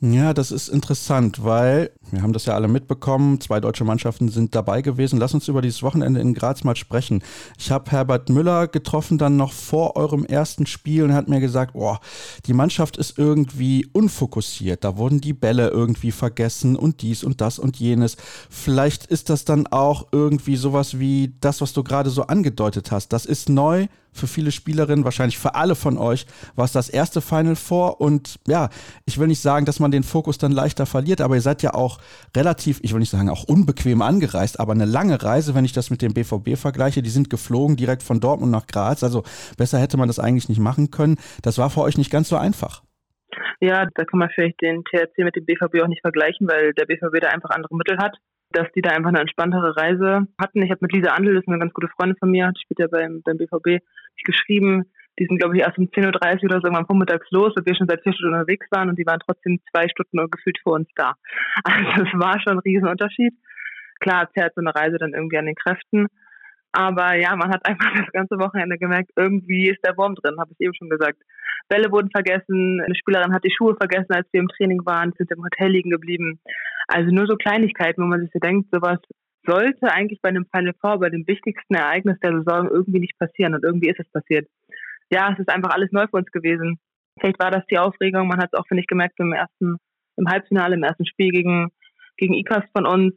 Ja, das ist interessant, weil wir haben das ja alle mitbekommen. Zwei deutsche Mannschaften sind dabei gewesen. Lass uns über dieses Wochenende in Graz mal sprechen. Ich habe Herbert Müller getroffen dann noch vor eurem ersten Spiel und hat mir gesagt, oh, die Mannschaft ist irgendwie unfokussiert. Da wurden die Bälle irgendwie vergessen und dies und das und jenes. Vielleicht ist das dann auch irgendwie sowas wie das, was du gerade so angedeutet hast. Das ist neu für viele Spielerinnen, wahrscheinlich für alle von euch, war es das erste Final Four. Und ja, ich will nicht sagen, dass man den Fokus dann leichter verliert, aber ihr seid ja auch relativ, ich will nicht sagen auch unbequem angereist, aber eine lange Reise, wenn ich das mit dem BVB vergleiche. Die sind geflogen direkt von Dortmund nach Graz. Also besser hätte man das eigentlich nicht machen können. Das war für euch nicht ganz so einfach. Ja, da kann man vielleicht den THC mit dem BVB auch nicht vergleichen, weil der BVB da einfach andere Mittel hat dass die da einfach eine entspanntere Reise hatten. Ich habe mit Lisa Andel, das ist eine ganz gute Freundin von mir, die spielt ja beim, beim BVB, geschrieben, die sind, glaube ich, erst um 10.30 Uhr oder so irgendwann vormittags los und wir schon seit vier Stunden unterwegs waren und die waren trotzdem zwei Stunden gefühlt vor uns da. (laughs) Also es war schon ein Riesenunterschied. Klar zerrt so eine Reise dann irgendwie an den Kräften. Aber ja, man hat einfach (laughs) das ganze Wochenende gemerkt, irgendwie ist der Wurm drin, habe ich eben schon gesagt. Bälle wurden vergessen, eine Spielerin hat die Schuhe vergessen, als wir im Training waren, sind im Hotel liegen geblieben. Also nur so Kleinigkeiten, wo man sich so denkt, sowas sollte eigentlich bei einem Final Four, bei dem wichtigsten Ereignis der Saison irgendwie nicht passieren und irgendwie ist es passiert. Ja, es ist einfach alles neu für uns gewesen. Vielleicht war das die Aufregung, man hat es auch, finde ich, gemerkt im ersten, im Halbfinale, im ersten Spiel gegen, gegen ICAS von uns.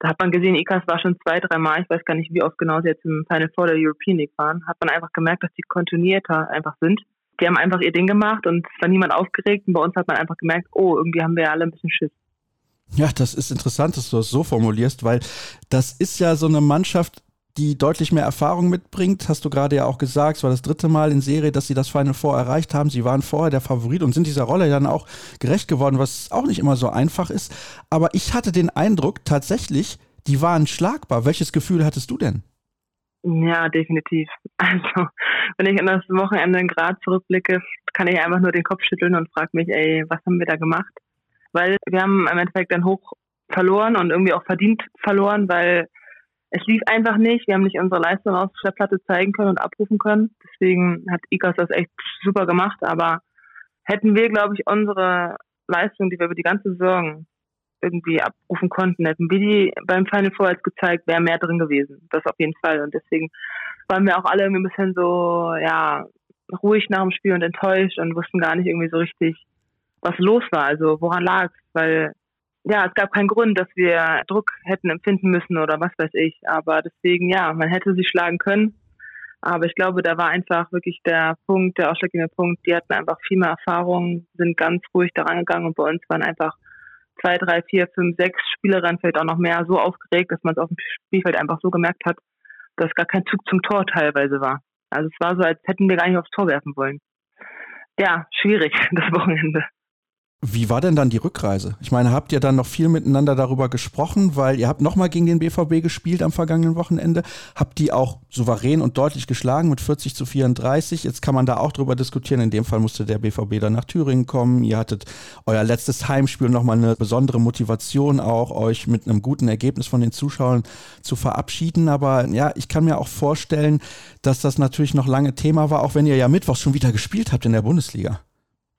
Da hat man gesehen, ICAS war schon zwei, drei Mal, ich weiß gar nicht, wie oft genau sie jetzt im Final Four der European League waren, hat man einfach gemerkt, dass die kontinuierter einfach sind. Die haben einfach ihr Ding gemacht und es war niemand aufgeregt und bei uns hat man einfach gemerkt, oh, irgendwie haben wir alle ein bisschen Schiss. Ja, das ist interessant, dass du das so formulierst, weil das ist ja so eine Mannschaft, die deutlich mehr Erfahrung mitbringt. Hast du gerade ja auch gesagt, es war das dritte Mal in Serie, dass sie das Final Four erreicht haben. Sie waren vorher der Favorit und sind dieser Rolle dann auch gerecht geworden, was auch nicht immer so einfach ist. Aber ich hatte den Eindruck, tatsächlich, die waren schlagbar. Welches Gefühl hattest du denn? Ja, definitiv. Also, wenn ich an das Wochenende in Graz zurückblicke, kann ich einfach nur den Kopf schütteln und frage mich, ey, was haben wir da gemacht? Weil wir haben im Endeffekt dann hoch verloren und irgendwie auch verdient verloren, weil es lief einfach nicht. Wir haben nicht unsere Leistung auf der Platte zeigen können und abrufen können. Deswegen hat Ikas das echt super gemacht. Aber hätten wir, glaube ich, unsere Leistung, die wir über die ganze Saison irgendwie abrufen konnten, hätten wir die beim Final Four als gezeigt, wäre mehr drin gewesen. Das auf jeden Fall. Und deswegen waren wir auch alle irgendwie ein bisschen so, ja, ruhig nach dem Spiel und enttäuscht und wussten gar nicht irgendwie so richtig, was los war. Also woran lag es? Weil ja, es gab keinen Grund, dass wir Druck hätten empfinden müssen oder was weiß ich. Aber deswegen, ja, man hätte sie schlagen können. Aber ich glaube, da war einfach wirklich der Punkt, der ausschlaggebende Punkt. Die hatten einfach viel mehr Erfahrung, sind ganz ruhig daran gegangen und bei uns waren einfach zwei, drei, vier, fünf, sechs Spielerinnen vielleicht auch noch mehr so aufgeregt, dass man es auf dem Spielfeld einfach so gemerkt hat, dass gar kein Zug zum Tor teilweise war. Also es war so, als hätten wir gar nicht aufs Tor werfen wollen. Ja, schwierig, (laughs) das Wochenende. Wie war denn dann die Rückreise? Ich meine, habt ihr dann noch viel miteinander darüber gesprochen, weil ihr habt nochmal gegen den BVB gespielt am vergangenen Wochenende, habt die auch souverän und deutlich geschlagen mit 40 zu 34. Jetzt kann man da auch drüber diskutieren. In dem Fall musste der BVB dann nach Thüringen kommen. Ihr hattet euer letztes Heimspiel nochmal eine besondere Motivation auch, euch mit einem guten Ergebnis von den Zuschauern zu verabschieden. Aber ja, ich kann mir auch vorstellen, dass das natürlich noch lange Thema war, auch wenn ihr ja Mittwochs schon wieder gespielt habt in der Bundesliga.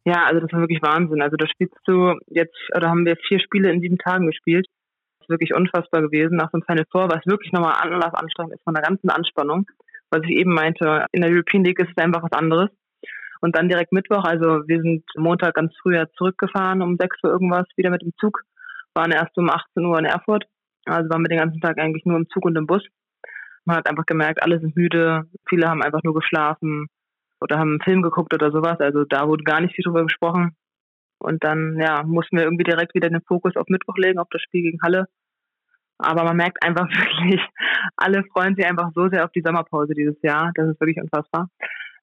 Ja, also das war wirklich Wahnsinn. Also da spielst du jetzt, oder haben wir vier Spiele in sieben Tagen gespielt. Das ist wirklich unfassbar gewesen. Nach so einem Final Four, was wirklich nochmal Anlass anstrengend ist von der ganzen Anspannung. Was ich eben meinte, in der European League ist es einfach was anderes. Und dann direkt Mittwoch, also wir sind Montag ganz früher zurückgefahren, um 6 Uhr irgendwas, wieder mit dem Zug. Waren erst um 18 Uhr in Erfurt. Also waren wir den ganzen Tag eigentlich nur im Zug und im Bus. Man hat einfach gemerkt, alle sind müde, viele haben einfach nur geschlafen oder haben einen Film geguckt oder sowas. Also da wurde gar nicht viel drüber gesprochen. Und dann, ja, mussten wir irgendwie direkt wieder den Fokus auf Mittwoch legen, auf das Spiel gegen Halle. Aber man merkt einfach (laughs) wirklich, alle freuen sich einfach so sehr auf die Sommerpause dieses Jahr. Das ist wirklich unfassbar.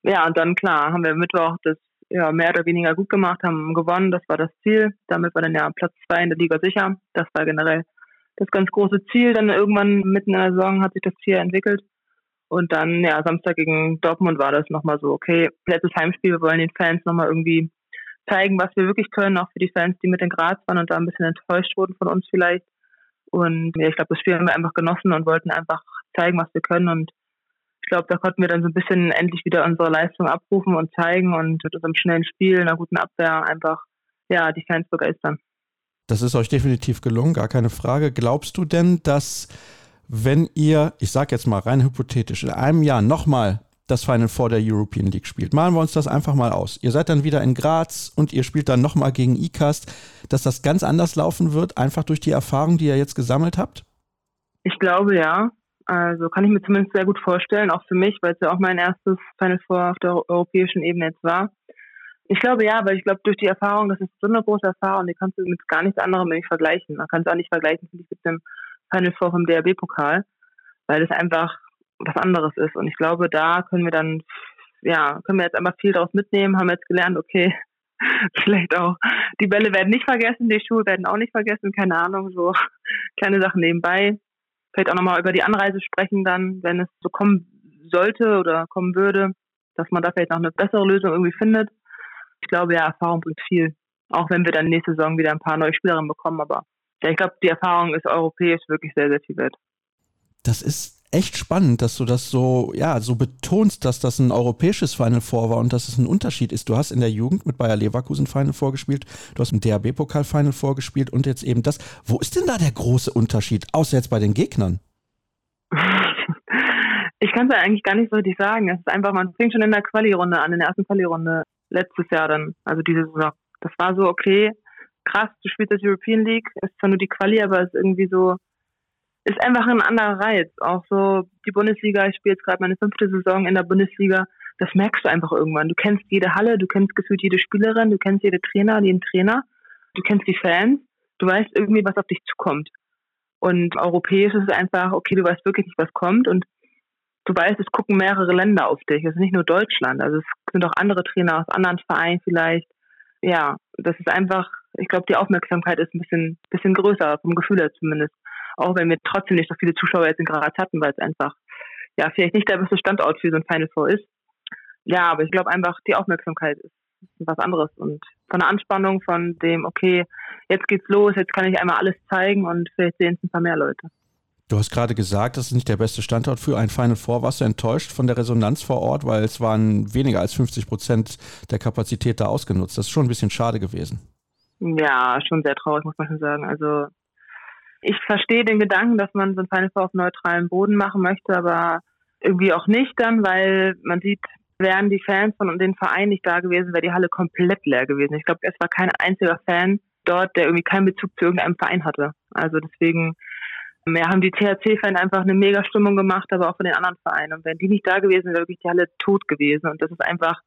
Ja, und dann klar, haben wir Mittwoch das ja, mehr oder weniger gut gemacht, haben gewonnen, das war das Ziel. Damit war dann ja Platz zwei in der Liga sicher. Das war generell das ganz große Ziel. Dann irgendwann mitten in der Saison hat sich das Ziel entwickelt. Und dann, ja, Samstag gegen Dortmund war das nochmal so, okay, letztes Heimspiel, wir wollen den Fans nochmal irgendwie zeigen, was wir wirklich können, auch für die Fans, die mit in Graz waren und da ein bisschen enttäuscht wurden von uns vielleicht. Und ja, ich glaube, das Spiel haben wir einfach genossen und wollten einfach zeigen, was wir können. Und ich glaube, da konnten wir dann so ein bisschen endlich wieder unsere Leistung abrufen und zeigen und mit unserem schnellen Spiel, einer guten Abwehr einfach, ja, die Fans begeistern. Das ist euch definitiv gelungen, gar keine Frage. Glaubst du denn, dass wenn ihr, ich sage jetzt mal rein hypothetisch, in einem Jahr nochmal das Final Four der European League spielt. Malen wir uns das einfach mal aus. Ihr seid dann wieder in Graz und ihr spielt dann nochmal gegen ICAST, dass das ganz anders laufen wird, einfach durch die Erfahrung, die ihr jetzt gesammelt habt? Ich glaube ja. Also kann ich mir zumindest sehr gut vorstellen, auch für mich, weil es ja auch mein erstes Final Four auf der europäischen Ebene jetzt war. Ich glaube ja, weil ich glaube, durch die Erfahrung, das ist so eine große Erfahrung, die kannst du mit gar nichts anderem nicht vergleichen. Man kann es auch nicht vergleichen, finde ich, mit dem Final Four vom DRB-Pokal, weil es einfach was anderes ist. Und ich glaube, da können wir dann, ja, können wir jetzt einfach viel daraus mitnehmen, haben jetzt gelernt, okay, (laughs) vielleicht auch, die Bälle werden nicht vergessen, die Schuhe werden auch nicht vergessen, keine Ahnung, so (laughs) kleine Sachen nebenbei. Vielleicht auch nochmal über die Anreise sprechen dann, wenn es so kommen sollte oder kommen würde, dass man da vielleicht noch eine bessere Lösung irgendwie findet. Ich glaube, ja, Erfahrung bringt viel. Auch wenn wir dann nächste Saison wieder ein paar neue Spielerinnen bekommen, aber ja, ich glaube, die Erfahrung ist europäisch wirklich sehr, sehr viel wert. Das ist echt spannend, dass du das so, ja, so betonst, dass das ein europäisches Final Four war und dass es ein Unterschied ist. Du hast in der Jugend mit Bayer Leverkusen Final Four gespielt, du hast im DAB-Pokal Final Four gespielt und jetzt eben das. Wo ist denn da der große Unterschied, außer jetzt bei den Gegnern? (laughs) Ich kann es ja eigentlich gar nicht so richtig sagen. Es ist einfach, man fängt schon in der Quali-Runde an, in der ersten Quali-Runde letztes Jahr dann, also diese Saison. Das war so, okay, krass, du spielst das European League, ist zwar nur die Quali, aber ist irgendwie so, ist einfach ein anderer Reiz. Auch so die Bundesliga, ich spiele jetzt gerade meine fünfte Saison in der Bundesliga, das merkst du einfach irgendwann. Du kennst jede Halle, du kennst gefühlt jede Spielerin, du kennst jede Trainer, jeden Trainer, du kennst die Fans, du weißt irgendwie, was auf dich zukommt. Und europäisch ist es einfach, okay, du weißt wirklich nicht, was kommt und du weißt, es gucken mehrere Länder auf dich. Es ist nicht nur Deutschland, also es sind auch andere Trainer aus anderen Vereinen vielleicht. Ja, das ist einfach ich glaube, die Aufmerksamkeit ist ein bisschen, bisschen größer, vom Gefühl her zumindest. Auch wenn wir trotzdem nicht so viele Zuschauer jetzt in Graz hatten, weil es einfach ja, vielleicht nicht der beste Standort für so ein Final Four ist. Ja, aber ich glaube einfach, die Aufmerksamkeit ist was anderes und von der Anspannung, von dem, okay, jetzt geht's los, jetzt kann ich einmal alles zeigen und vielleicht sehen es ein paar mehr Leute. Du hast gerade gesagt, das ist nicht der beste Standort für ein Final Four. Warst du enttäuscht von der Resonanz vor Ort, weil es waren weniger als 50 Prozent der Kapazität da ausgenutzt. Das ist schon ein bisschen schade gewesen. Ja, schon sehr traurig, muss man schon sagen. Also ich verstehe den Gedanken, dass man so ein Final Four auf neutralem Boden machen möchte, aber irgendwie auch nicht dann, weil man sieht, wären die Fans von den Vereinen nicht da gewesen, wäre die Halle komplett leer gewesen. Ich glaube, es war kein einziger Fan dort, der irgendwie keinen Bezug zu irgendeinem Verein hatte. Also deswegen ja, haben die THC-Fans einfach eine mega Stimmung gemacht, aber auch von den anderen Vereinen. Und wenn die nicht da gewesen, wäre wirklich die Halle tot gewesen. Und das ist einfach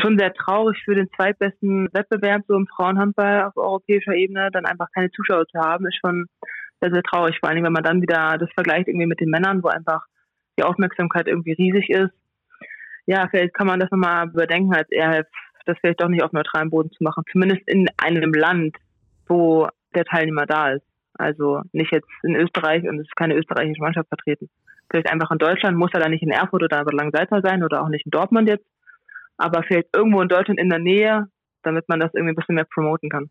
schon sehr traurig für den zweitbesten Wettbewerb so im Frauenhandball auf europäischer Ebene, dann einfach keine Zuschauer zu haben, ist schon sehr, sehr traurig. Vor allem, wenn man dann wieder das vergleicht irgendwie mit den Männern, wo einfach die Aufmerksamkeit irgendwie riesig ist ja, vielleicht kann man das nochmal überdenken als ERF, das vielleicht doch nicht auf neutralem Boden zu machen. Zumindest in einem Land, wo der Teilnehmer da ist. Also nicht jetzt in Österreich und es ist keine österreichische Mannschaft vertreten. Vielleicht einfach in Deutschland, muss er da nicht in Erfurt oder Langsalza sein oder auch nicht in Dortmund jetzt. Aber vielleicht irgendwo in Deutschland in der Nähe, damit man das irgendwie ein bisschen mehr promoten kann.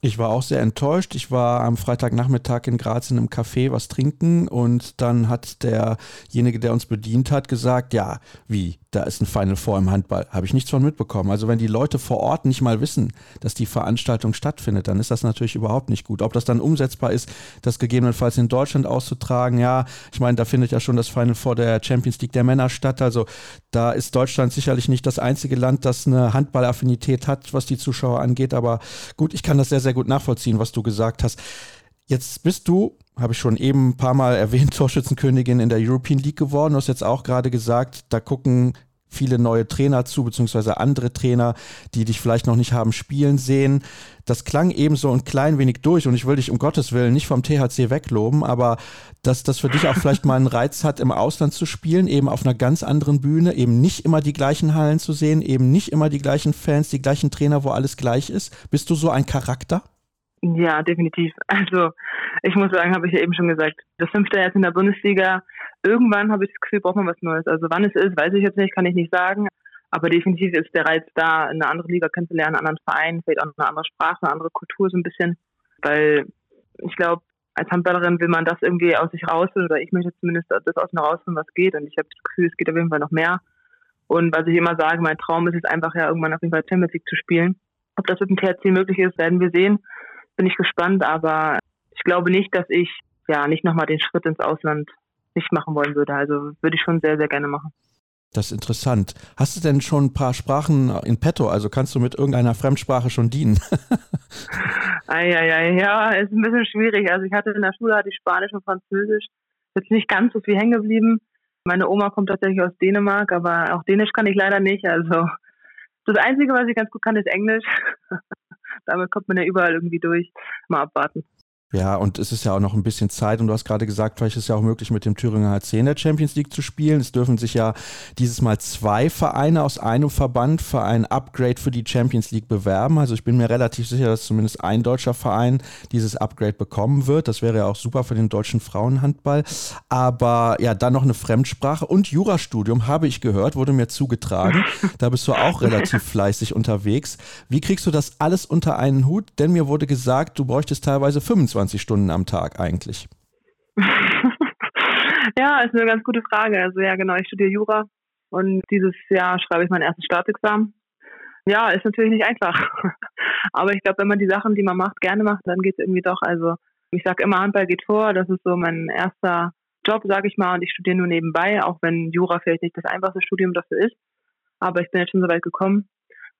Ich war auch sehr enttäuscht. Ich war am Freitagnachmittag in Graz in einem Café was trinken und dann hat derjenige, der uns bedient hat, gesagt, ja, wie, da ist ein Final Four im Handball. Habe ich nichts von mitbekommen. Also wenn die Leute vor Ort nicht mal wissen, dass die Veranstaltung stattfindet, dann ist das natürlich überhaupt nicht gut. Ob das dann umsetzbar ist, das gegebenenfalls in Deutschland auszutragen, ja, ich meine, da findet ja schon das Final Four der Champions League der Männer statt. Also da ist Deutschland sicherlich nicht das einzige Land, das eine Handballaffinität hat, was die Zuschauer angeht. Aber gut, ich kann das sehr, sehr gut nachvollziehen, was du gesagt hast. Jetzt bist du, habe ich schon eben ein paar Mal erwähnt, (laughs) Torschützenkönigin in der European League geworden. Du hast jetzt auch gerade gesagt, da gucken viele neue Trainer zu, beziehungsweise andere Trainer, die dich vielleicht noch nicht haben spielen sehen. Das klang eben so ein klein wenig durch und ich will dich um Gottes Willen nicht vom THC wegloben, aber dass das für dich auch vielleicht mal einen Reiz hat, im Ausland zu spielen, eben auf einer ganz anderen Bühne, eben nicht immer die gleichen Hallen zu sehen, eben nicht immer die gleichen Fans, die gleichen Trainer, wo alles gleich ist. Bist du so ein Charakter? Ja, definitiv. (laughs) Also ich muss sagen, habe ich ja eben schon gesagt, das fünfte jetzt in der Bundesliga, irgendwann habe ich das Gefühl, braucht man was Neues. Also wann es ist, weiß ich jetzt nicht, kann ich nicht sagen. Aber definitiv ist der Reiz da, eine andere Liga kennenzulernen, einen anderen Verein, vielleicht auch eine andere Sprache, eine andere Kultur so ein bisschen. Weil ich glaube, als Handballerin will man das irgendwie aus sich rausholen oder ich möchte zumindest das aus mir rausholen, was geht. Und ich habe das Gefühl, es geht auf jeden Fall noch mehr. Und was ich immer sage, mein Traum ist es einfach ja irgendwann auf jeden Fall Champions League zu spielen. Ob das mit dem THC möglich ist, werden wir sehen bin ich gespannt, aber ich glaube nicht, dass ich ja nicht nochmal den Schritt ins Ausland nicht machen wollen würde. Also würde ich schon sehr, sehr gerne machen. Das ist interessant. Hast du denn schon ein paar Sprachen in petto? Also kannst du mit irgendeiner Fremdsprache schon dienen? (laughs) Eieiei, ja, ist ein bisschen schwierig. Also ich hatte in der Schule hatte ich Spanisch und Französisch. Jetzt nicht ganz so viel hängen geblieben. Meine Oma kommt tatsächlich aus Dänemark, aber auch Dänisch kann ich leider nicht. Also das Einzige, was ich ganz gut kann, ist Englisch. (laughs) Damit kommt man ja überall irgendwie durch. Mal abwarten. Ja, und es ist ja auch noch ein bisschen Zeit und du hast gerade gesagt, vielleicht ist es ja auch möglich, mit dem Thüringer HC in der Champions League zu spielen. Es dürfen sich ja dieses Mal zwei Vereine aus einem Verband für ein Upgrade für die Champions League bewerben. Also ich bin mir relativ sicher, dass zumindest ein deutscher Verein dieses Upgrade bekommen wird. Das wäre ja auch super für den deutschen Frauenhandball. Aber ja, dann noch eine Fremdsprache und Jurastudium, habe ich gehört, wurde mir zugetragen. Da bist du auch relativ (laughs) fleißig unterwegs. Wie kriegst du das alles unter einen Hut? Denn mir wurde gesagt, du bräuchtest teilweise 25 24 Stunden am Tag eigentlich? (laughs) ja, ist eine ganz gute Frage. Also ja, genau, ich studiere Jura und dieses Jahr schreibe ich mein erstes Staatsexamen. Ja, ist natürlich nicht einfach. (laughs) Aber ich glaube, wenn man die Sachen, die man macht, gerne macht, dann geht es irgendwie doch. Also ich sage immer, Handball geht vor. Das ist so mein erster Job, sage ich mal. Und ich studiere nur nebenbei, auch wenn Jura vielleicht nicht das einfachste Studium dafür ist. Aber ich bin jetzt schon so weit gekommen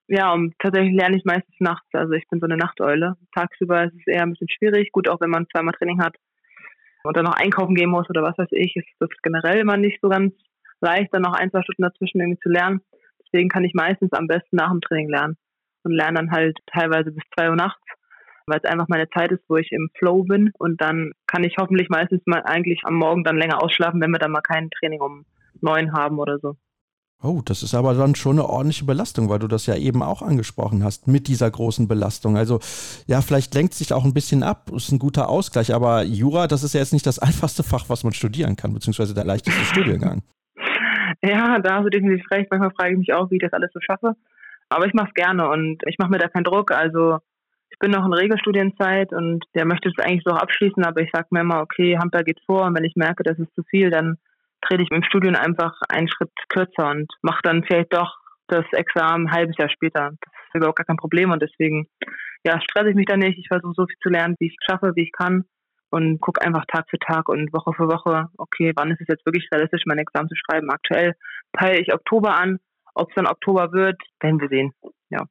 ja, und tatsächlich lerne ich meistens nachts. Also ich bin so eine Nachteule. Tagsüber ist es eher ein bisschen schwierig. Gut, auch wenn man zweimal Training hat und dann noch einkaufen gehen muss oder was weiß ich, ist das generell immer nicht so ganz leicht, dann noch ein, zwei Stunden dazwischen irgendwie zu lernen. Deswegen kann ich meistens am besten nach dem Training lernen und lerne dann halt teilweise bis zwei Uhr nachts, weil es einfach meine Zeit ist, wo ich im Flow bin und dann kann ich hoffentlich meistens mal eigentlich am Morgen dann länger ausschlafen, wenn wir dann mal kein Training um neun haben oder so. Oh, das ist aber dann schon eine ordentliche Belastung, weil du das ja eben auch angesprochen hast mit dieser großen Belastung. Also ja, vielleicht lenkt sich auch ein bisschen ab, ist ein guter Ausgleich, aber Jura, das ist ja jetzt nicht das (laughs) einfachste Fach, was man studieren kann, beziehungsweise der leichteste (laughs) Studiengang. Ja, da hast du definitiv recht. Manchmal frage ich mich auch, wie ich das alles so schaffe. Aber ich mache es gerne und ich mache mir da keinen Druck. Also ich bin noch in Regelstudienzeit und der möchte es eigentlich so abschließen, aber ich sage mir immer, okay, Handball geht vor und wenn ich merke, das ist zu viel, dann trete ich im Studium einfach einen Schritt kürzer und mache dann vielleicht doch das Examen ein halbes Jahr später. Das ist überhaupt gar kein Problem und deswegen ja, stresse ich mich da nicht. Ich versuche so viel zu lernen, wie ich schaffe, wie ich kann und gucke einfach Tag für Tag und Woche für Woche, okay, wann ist es jetzt wirklich realistisch, mein Examen zu schreiben. Aktuell peile ich Oktober an. Ob es dann Oktober wird, werden wir sehen. Ja.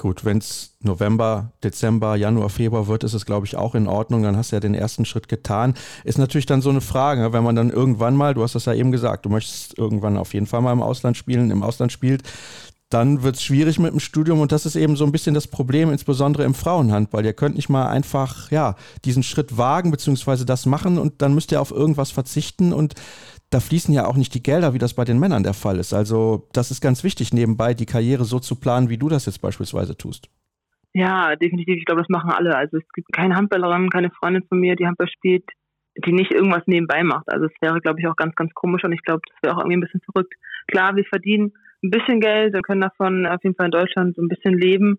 Gut, wenn es November, Dezember, Januar, Februar wird, ist es, glaube ich, auch in Ordnung. Dann hast du ja den ersten Schritt getan. Ist natürlich dann so eine Frage, wenn man dann irgendwann mal, du hast das ja eben gesagt, du möchtest irgendwann auf jeden Fall mal im Ausland spielen, im Ausland spielt, dann wird es schwierig mit dem Studium und das ist eben so ein bisschen das Problem, insbesondere im Frauenhandball. Ihr könnt nicht mal einfach ja diesen Schritt wagen beziehungsweise das machen und dann müsst ihr auf irgendwas verzichten und da fließen ja auch nicht die Gelder, wie das bei den Männern der Fall ist. Also das ist ganz wichtig, nebenbei die Karriere so zu planen, wie du das jetzt beispielsweise tust. Ja, definitiv. Ich glaube, das machen alle. Also es gibt keine Handballerin, keine Freundin von mir, die Handball spielt, die nicht irgendwas nebenbei macht. Also es wäre, glaube ich, auch ganz, ganz komisch und ich glaube, das wäre auch irgendwie ein bisschen verrückt. Klar, wir verdienen ein bisschen Geld und können davon auf jeden Fall in Deutschland so ein bisschen leben.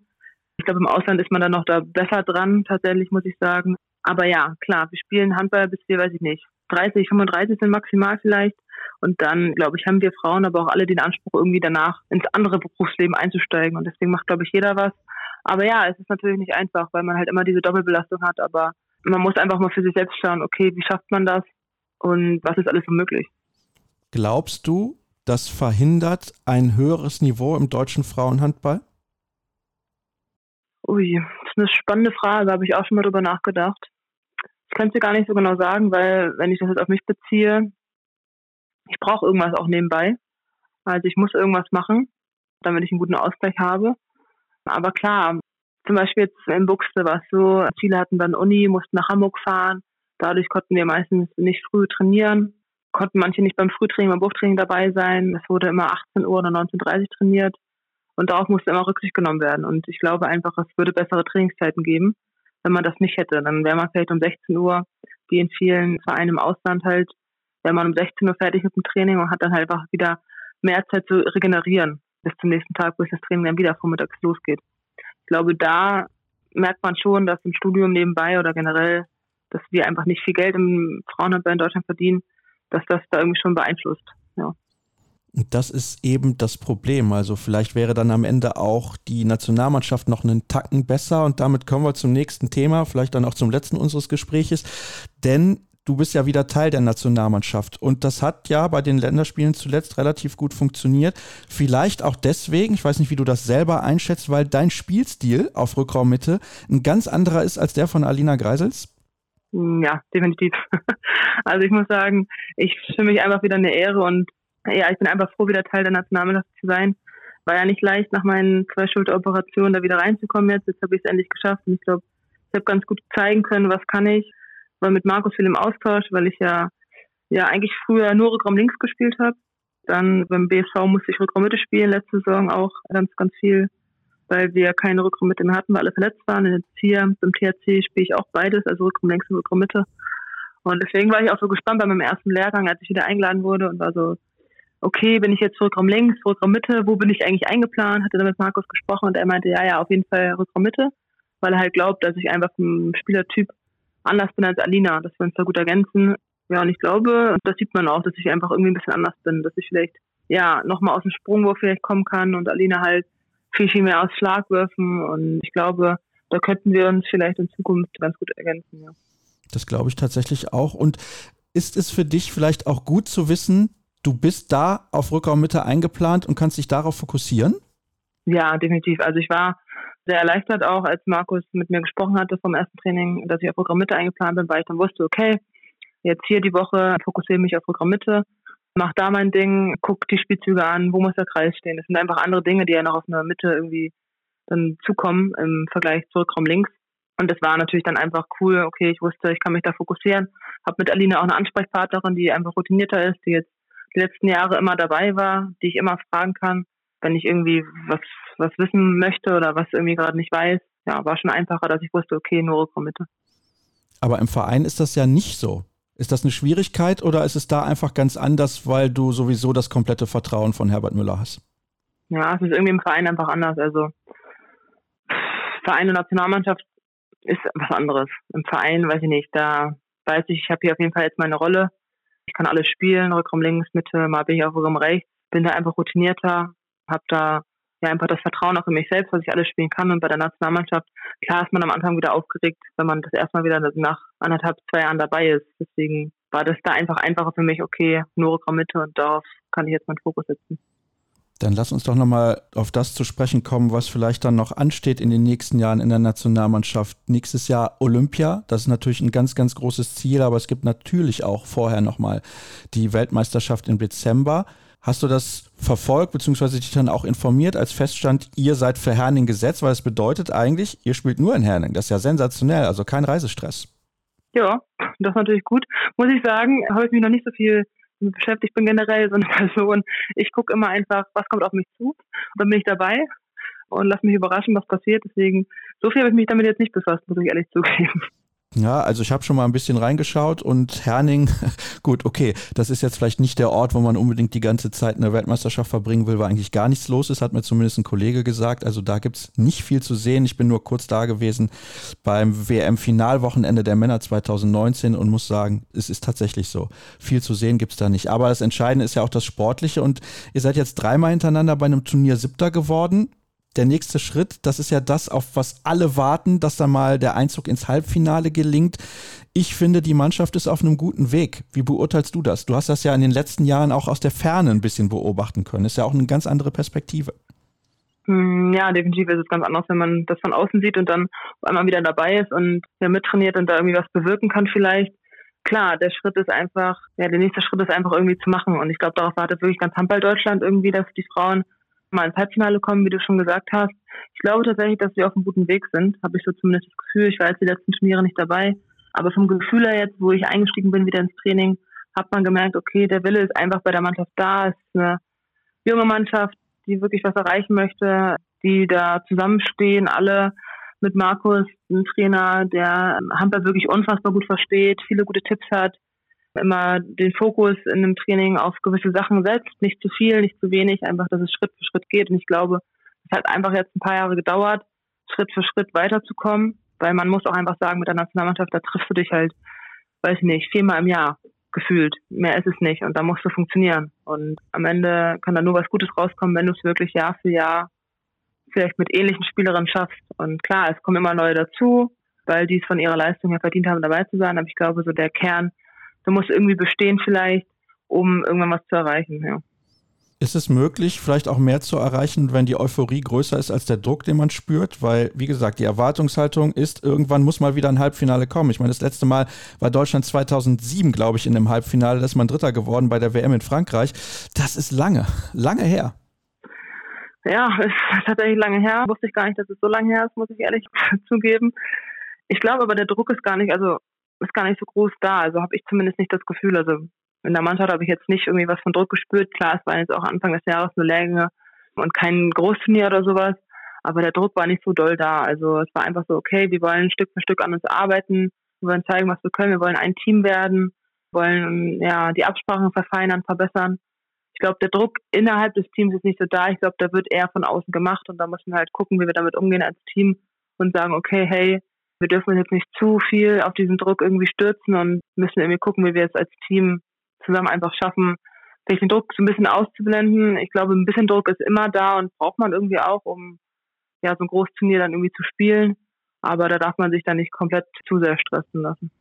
Ich glaube, im Ausland ist man dann noch da besser dran, tatsächlich, muss ich sagen. Aber ja, klar, wir spielen Handball bis wir, weiß ich nicht, 30, 35 sind maximal vielleicht. Und dann, glaube ich, haben wir Frauen aber auch alle den Anspruch, irgendwie danach ins andere Berufsleben einzusteigen. Und deswegen macht, glaube ich, jeder was. Aber ja, es ist natürlich nicht einfach, weil man halt immer diese Doppelbelastung hat. Aber man muss einfach mal für sich selbst schauen, okay, wie schafft man das und was ist alles so möglich. Glaubst du, das verhindert ein höheres Niveau im deutschen Frauenhandball? Ui, das ist eine spannende Frage, habe ich auch schon mal drüber nachgedacht. Ich kann es dir gar nicht so genau sagen, weil wenn ich das jetzt auf mich beziehe, ich brauche irgendwas auch nebenbei. Also ich muss irgendwas machen, damit ich einen guten Ausgleich habe. Aber klar, zum Beispiel jetzt in Buxte war es so, viele hatten dann Uni, mussten nach Hamburg fahren. Dadurch konnten wir meistens nicht früh trainieren konnten manche nicht beim Frühtraining, beim Buchtraining dabei sein. Es wurde immer 18 Uhr oder 19.30 Uhr trainiert. Und darauf musste immer Rücksicht genommen werden. Und ich glaube einfach, es würde bessere Trainingszeiten geben, wenn man das nicht hätte. Dann wäre man vielleicht um 16 Uhr, wie in vielen Vereinen im Ausland halt, wäre man um 16 Uhr fertig mit dem Training und hat dann halt einfach wieder mehr Zeit zu regenerieren bis zum nächsten Tag, bis das Training dann wieder vormittags losgeht. Ich glaube, da merkt man schon, dass im Studium nebenbei oder generell, dass wir einfach nicht viel Geld im Frauenhandball in Deutschland verdienen, dass das da irgendwie schon beeinflusst. Ja. Das ist eben das Problem. Also vielleicht wäre dann am Ende auch die Nationalmannschaft noch einen Tacken besser und damit kommen wir zum nächsten Thema, vielleicht dann auch zum letzten unseres Gespräches. Denn du bist ja wieder Teil der Nationalmannschaft und das hat ja bei den Länderspielen zuletzt relativ gut funktioniert. Vielleicht auch deswegen, ich weiß nicht, wie du das selber einschätzt, weil dein Spielstil auf Rückraummitte ein ganz anderer ist als der von Alina Greisels. Ja, definitiv. (laughs) Also ich muss sagen, ich für mich einfach wieder eine Ehre und ja, ich bin einfach froh, wieder Teil der Nationalmannschaft zu sein. War ja nicht leicht, nach meinen zwei Schulteroperationen da wieder reinzukommen jetzt. Jetzt habe ich es endlich geschafft und ich glaube, ich habe ganz gut zeigen können, was kann ich. War mit Markus viel im Austausch, weil ich ja ja eigentlich früher nur Rückraum links gespielt habe. Dann beim BSV musste ich Rückraum Mitte spielen, letzte Saison auch ganz, ganz viel weil wir keine Rückraummitte mehr hatten, weil alle verletzt waren. Jetzt hier beim THC spiele ich auch beides, also Rückraum links und Rückraum Mitte. Und deswegen war ich auch so gespannt bei meinem ersten Lehrgang, als ich wieder eingeladen wurde und war so, okay, bin ich jetzt Rückraum links, Rückraum Mitte, wo bin ich eigentlich eingeplant? Hatte dann mit Markus gesprochen und er meinte, ja, ja, auf jeden Fall Rückraum Mitte, weil er halt glaubt, dass ich einfach vom Spielertyp anders bin als Alina, dass wir uns da gut ergänzen. Ja, und ich glaube, das sieht man auch, dass ich einfach irgendwie ein bisschen anders bin, dass ich vielleicht, ja, nochmal aus dem Sprungwurf vielleicht kommen kann und Alina halt viel, viel mehr aus Schlagwürfen und ich glaube, da könnten wir uns vielleicht in Zukunft ganz gut ergänzen. Ja. Das glaube ich tatsächlich auch. Und ist es für dich vielleicht auch gut zu wissen, du bist da auf Rückraummitte eingeplant und kannst dich darauf fokussieren? Ja, definitiv. Also ich war sehr erleichtert auch, als Markus mit mir gesprochen hatte vom ersten Training, dass ich auf Rückraummitte eingeplant bin, weil ich dann wusste, okay, jetzt hier die Woche fokussiere mich auf Rückraummitte mach da mein Ding, guck die Spielzüge an, wo muss der Kreis stehen. Das sind einfach andere Dinge, die ja noch auf einer Mitte irgendwie dann zukommen im Vergleich zu Rückraum links. Und das war natürlich dann einfach cool. Okay, ich wusste, ich kann mich da fokussieren. Hab mit Alina auch eine Ansprechpartnerin, die einfach routinierter ist, die jetzt die letzten Jahre immer dabei war, die ich immer fragen kann, wenn ich irgendwie was, was wissen möchte oder was irgendwie gerade nicht weiß. Ja, war schon einfacher, dass ich wusste, okay, nur Rückraum Mitte. Aber im Verein ist das ja nicht so. Ist das eine Schwierigkeit oder ist es da einfach ganz anders, weil du sowieso das komplette Vertrauen von Herbert Müller hast? Ja, es ist irgendwie im Verein einfach anders. Also Verein und Nationalmannschaft ist was anderes. Im Verein, weiß ich nicht, da weiß ich, ich habe hier auf jeden Fall jetzt meine Rolle. Ich kann alles spielen, Rückraum links, Mitte, mal bin ich auf Rückraum rechts, bin da einfach routinierter, habe da ja einfach das Vertrauen auch in mich selbst, dass ich alles spielen kann. Und bei der Nationalmannschaft, klar ist man am Anfang wieder aufgeregt, wenn man das erstmal wieder nach anderthalb, zwei Jahren dabei ist. Deswegen war das da einfach einfacher für mich, okay, nur Rückraum Mitte und darauf kann ich jetzt meinen Fokus setzen. Dann lass uns doch nochmal auf das zu sprechen kommen, was vielleicht dann noch ansteht in den nächsten Jahren in der Nationalmannschaft. Nächstes Jahr Olympia, das ist natürlich ein ganz, ganz großes Ziel, aber es gibt natürlich auch vorher nochmal die Weltmeisterschaft im Dezember. Hast du das verfolgt, beziehungsweise dich dann auch informiert, als feststand, ihr seid für Herning gesetzt, weil es bedeutet eigentlich, ihr spielt nur in Herning. Das ist ja sensationell, also kein Reisestress. Ja, das ist natürlich gut. Muss ich sagen, habe ich mich noch nicht so viel beschäftigt bin generell so eine (laughs) Person. Ich gucke immer einfach, was kommt auf mich zu. Und dann bin ich dabei und lasse mich überraschen, was passiert. Deswegen, so viel habe ich mich damit jetzt nicht befasst, muss ich ehrlich zugeben. Ja, also ich habe schon mal ein bisschen reingeschaut und Herning, (laughs) gut, okay, das ist jetzt vielleicht nicht der Ort, wo man unbedingt die ganze Zeit eine Weltmeisterschaft verbringen will, weil eigentlich gar nichts los ist, hat mir zumindest ein Kollege gesagt. Also da gibt's nicht viel zu sehen. Ich bin nur kurz da gewesen beim WM-Finalwochenende der Männer 2019 und muss sagen, es ist tatsächlich so. Viel zu sehen gibt's da nicht. Aber das Entscheidende ist ja auch das Sportliche und ihr seid jetzt dreimal hintereinander bei einem Turnier Siebter geworden der nächste Schritt, das ist ja das, auf was alle warten, dass da mal der Einzug ins Halbfinale gelingt. Ich finde, die Mannschaft ist auf einem guten Weg. Wie beurteilst du das? Du hast das ja in den letzten Jahren auch aus der Ferne ein bisschen beobachten können. Ist ja auch eine ganz andere Perspektive. Hm, ja, definitiv ist es ganz anders, wenn man das von außen sieht und dann einmal wieder dabei ist und ja, mittrainiert und da irgendwie was bewirken kann vielleicht. Klar, der Schritt ist einfach, ja, der nächste Schritt ist einfach irgendwie zu machen. Und ich glaube, darauf wartet wirklich ganz Handball Deutschland irgendwie, dass die Frauen mal ins Halbfinale kommen, wie du schon gesagt hast. Ich glaube tatsächlich, dass wir auf einem guten Weg sind, habe ich so zumindest das Gefühl. Ich war jetzt die letzten Turniere nicht dabei, aber vom Gefühl her jetzt, wo ich eingestiegen bin wieder ins Training, hat man gemerkt, okay, der Wille ist einfach bei der Mannschaft da. Es ist eine junge Mannschaft, die wirklich was erreichen möchte, die da zusammenstehen, alle mit Markus, ein Trainer, der Handball wirklich unfassbar gut versteht, viele gute Tipps hat, immer den Fokus in einem Training auf gewisse Sachen setzt, nicht zu viel, nicht zu wenig, einfach, dass es Schritt für Schritt geht. Und ich glaube, es hat einfach jetzt ein paar Jahre gedauert, Schritt für Schritt weiterzukommen, weil man muss auch einfach sagen, mit der Nationalmannschaft, da triffst du dich halt, weiß ich nicht, viermal im Jahr gefühlt. Mehr ist es nicht und da musst du funktionieren. Und am Ende kann da nur was Gutes rauskommen, wenn du es wirklich Jahr für Jahr vielleicht mit ähnlichen Spielerinnen schaffst. Und klar, es kommen immer neue dazu, weil die es von ihrer Leistung her verdient haben, dabei zu sein. Aber ich glaube, so der Kern du musst irgendwie bestehen vielleicht, um irgendwann was zu erreichen, ja. Ist es möglich, vielleicht auch mehr zu erreichen, wenn die Euphorie größer ist als der Druck, den man spürt? Weil, wie gesagt, die Erwartungshaltung ist, irgendwann muss mal wieder ein Halbfinale kommen. Ich meine, das letzte Mal war Deutschland 2007, glaube ich, in einem Halbfinale. Da ist man Dritter geworden bei der WM in Frankreich. Das ist lange, lange her. Ja, ist tatsächlich lange her. Wusste ich gar nicht, dass es so lange her ist, muss ich ehrlich (laughs) zugeben. Ich glaube aber, der Druck ist gar nicht, also ist gar nicht so groß da. Also habe ich zumindest nicht das Gefühl. Also in der Mannschaft habe ich jetzt nicht irgendwie was von Druck gespürt. Klar, es war jetzt auch Anfang des Jahres eine Länge und kein Großturnier oder sowas. Aber der Druck war nicht so doll da. Also es war einfach so, okay, wir wollen Stück für Stück an uns arbeiten. Wir wollen zeigen, was wir können. Wir wollen ein Team werden. Wir wollen ja die Absprachen verfeinern, verbessern. Ich glaube, der Druck innerhalb des Teams ist nicht so da. Ich glaube, da wird eher von außen gemacht und da müssen wir halt gucken, wie wir damit umgehen als Team und sagen, okay, hey, wir dürfen uns jetzt nicht zu viel auf diesen Druck irgendwie stürzen und müssen irgendwie gucken, wie wir es als Team zusammen einfach schaffen, vielleicht den Druck so ein bisschen auszublenden. Ich glaube, ein bisschen Druck ist immer da und braucht man irgendwie auch, um ja so ein Großturnier dann irgendwie zu spielen. Aber da darf man sich dann nicht komplett zu sehr stressen lassen.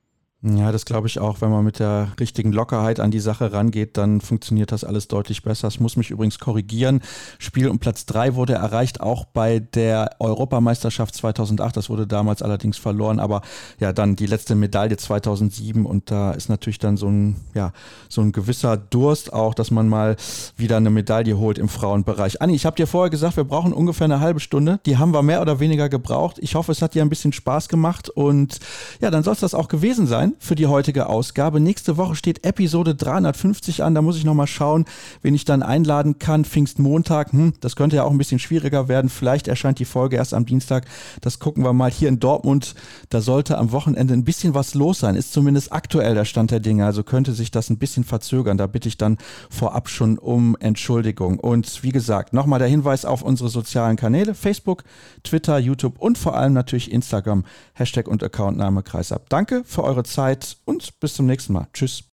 Ja, das glaube ich auch. Wenn man mit der richtigen Lockerheit an die Sache rangeht, dann funktioniert das alles deutlich besser. Ich muss mich übrigens korrigieren. Spiel um Platz 3 wurde erreicht, auch bei der Europameisterschaft 2008. Das wurde damals allerdings verloren, aber ja, dann die letzte Medaille 2007 und da ist natürlich dann so ein, ja, so ein gewisser Durst auch, dass man mal wieder eine Medaille holt im Frauenbereich. Anni, ich habe dir vorher gesagt, wir brauchen ungefähr eine halbe Stunde. Die haben wir mehr oder weniger gebraucht. Ich hoffe, es hat dir ein bisschen Spaß gemacht und ja, dann soll es das auch gewesen sein. Sein für die heutige Ausgabe. Nächste Woche steht Episode 350 an. Da muss ich nochmal schauen, wen ich dann einladen kann. Pfingstmontag, hm, das könnte ja auch ein bisschen schwieriger werden. Vielleicht erscheint die Folge erst am Dienstag. Das gucken wir mal hier in Dortmund. Da sollte am Wochenende ein bisschen was los sein. Ist zumindest aktuell der Stand der Dinge. Also könnte sich das ein bisschen verzögern. Da bitte ich dann vorab schon um Entschuldigung. Und wie gesagt, nochmal der Hinweis auf unsere sozialen Kanäle. Facebook, Twitter, YouTube und vor allem natürlich Instagram. Hashtag und Accountname Kreisab. Danke für eure Zeit und bis zum nächsten Mal. Tschüss.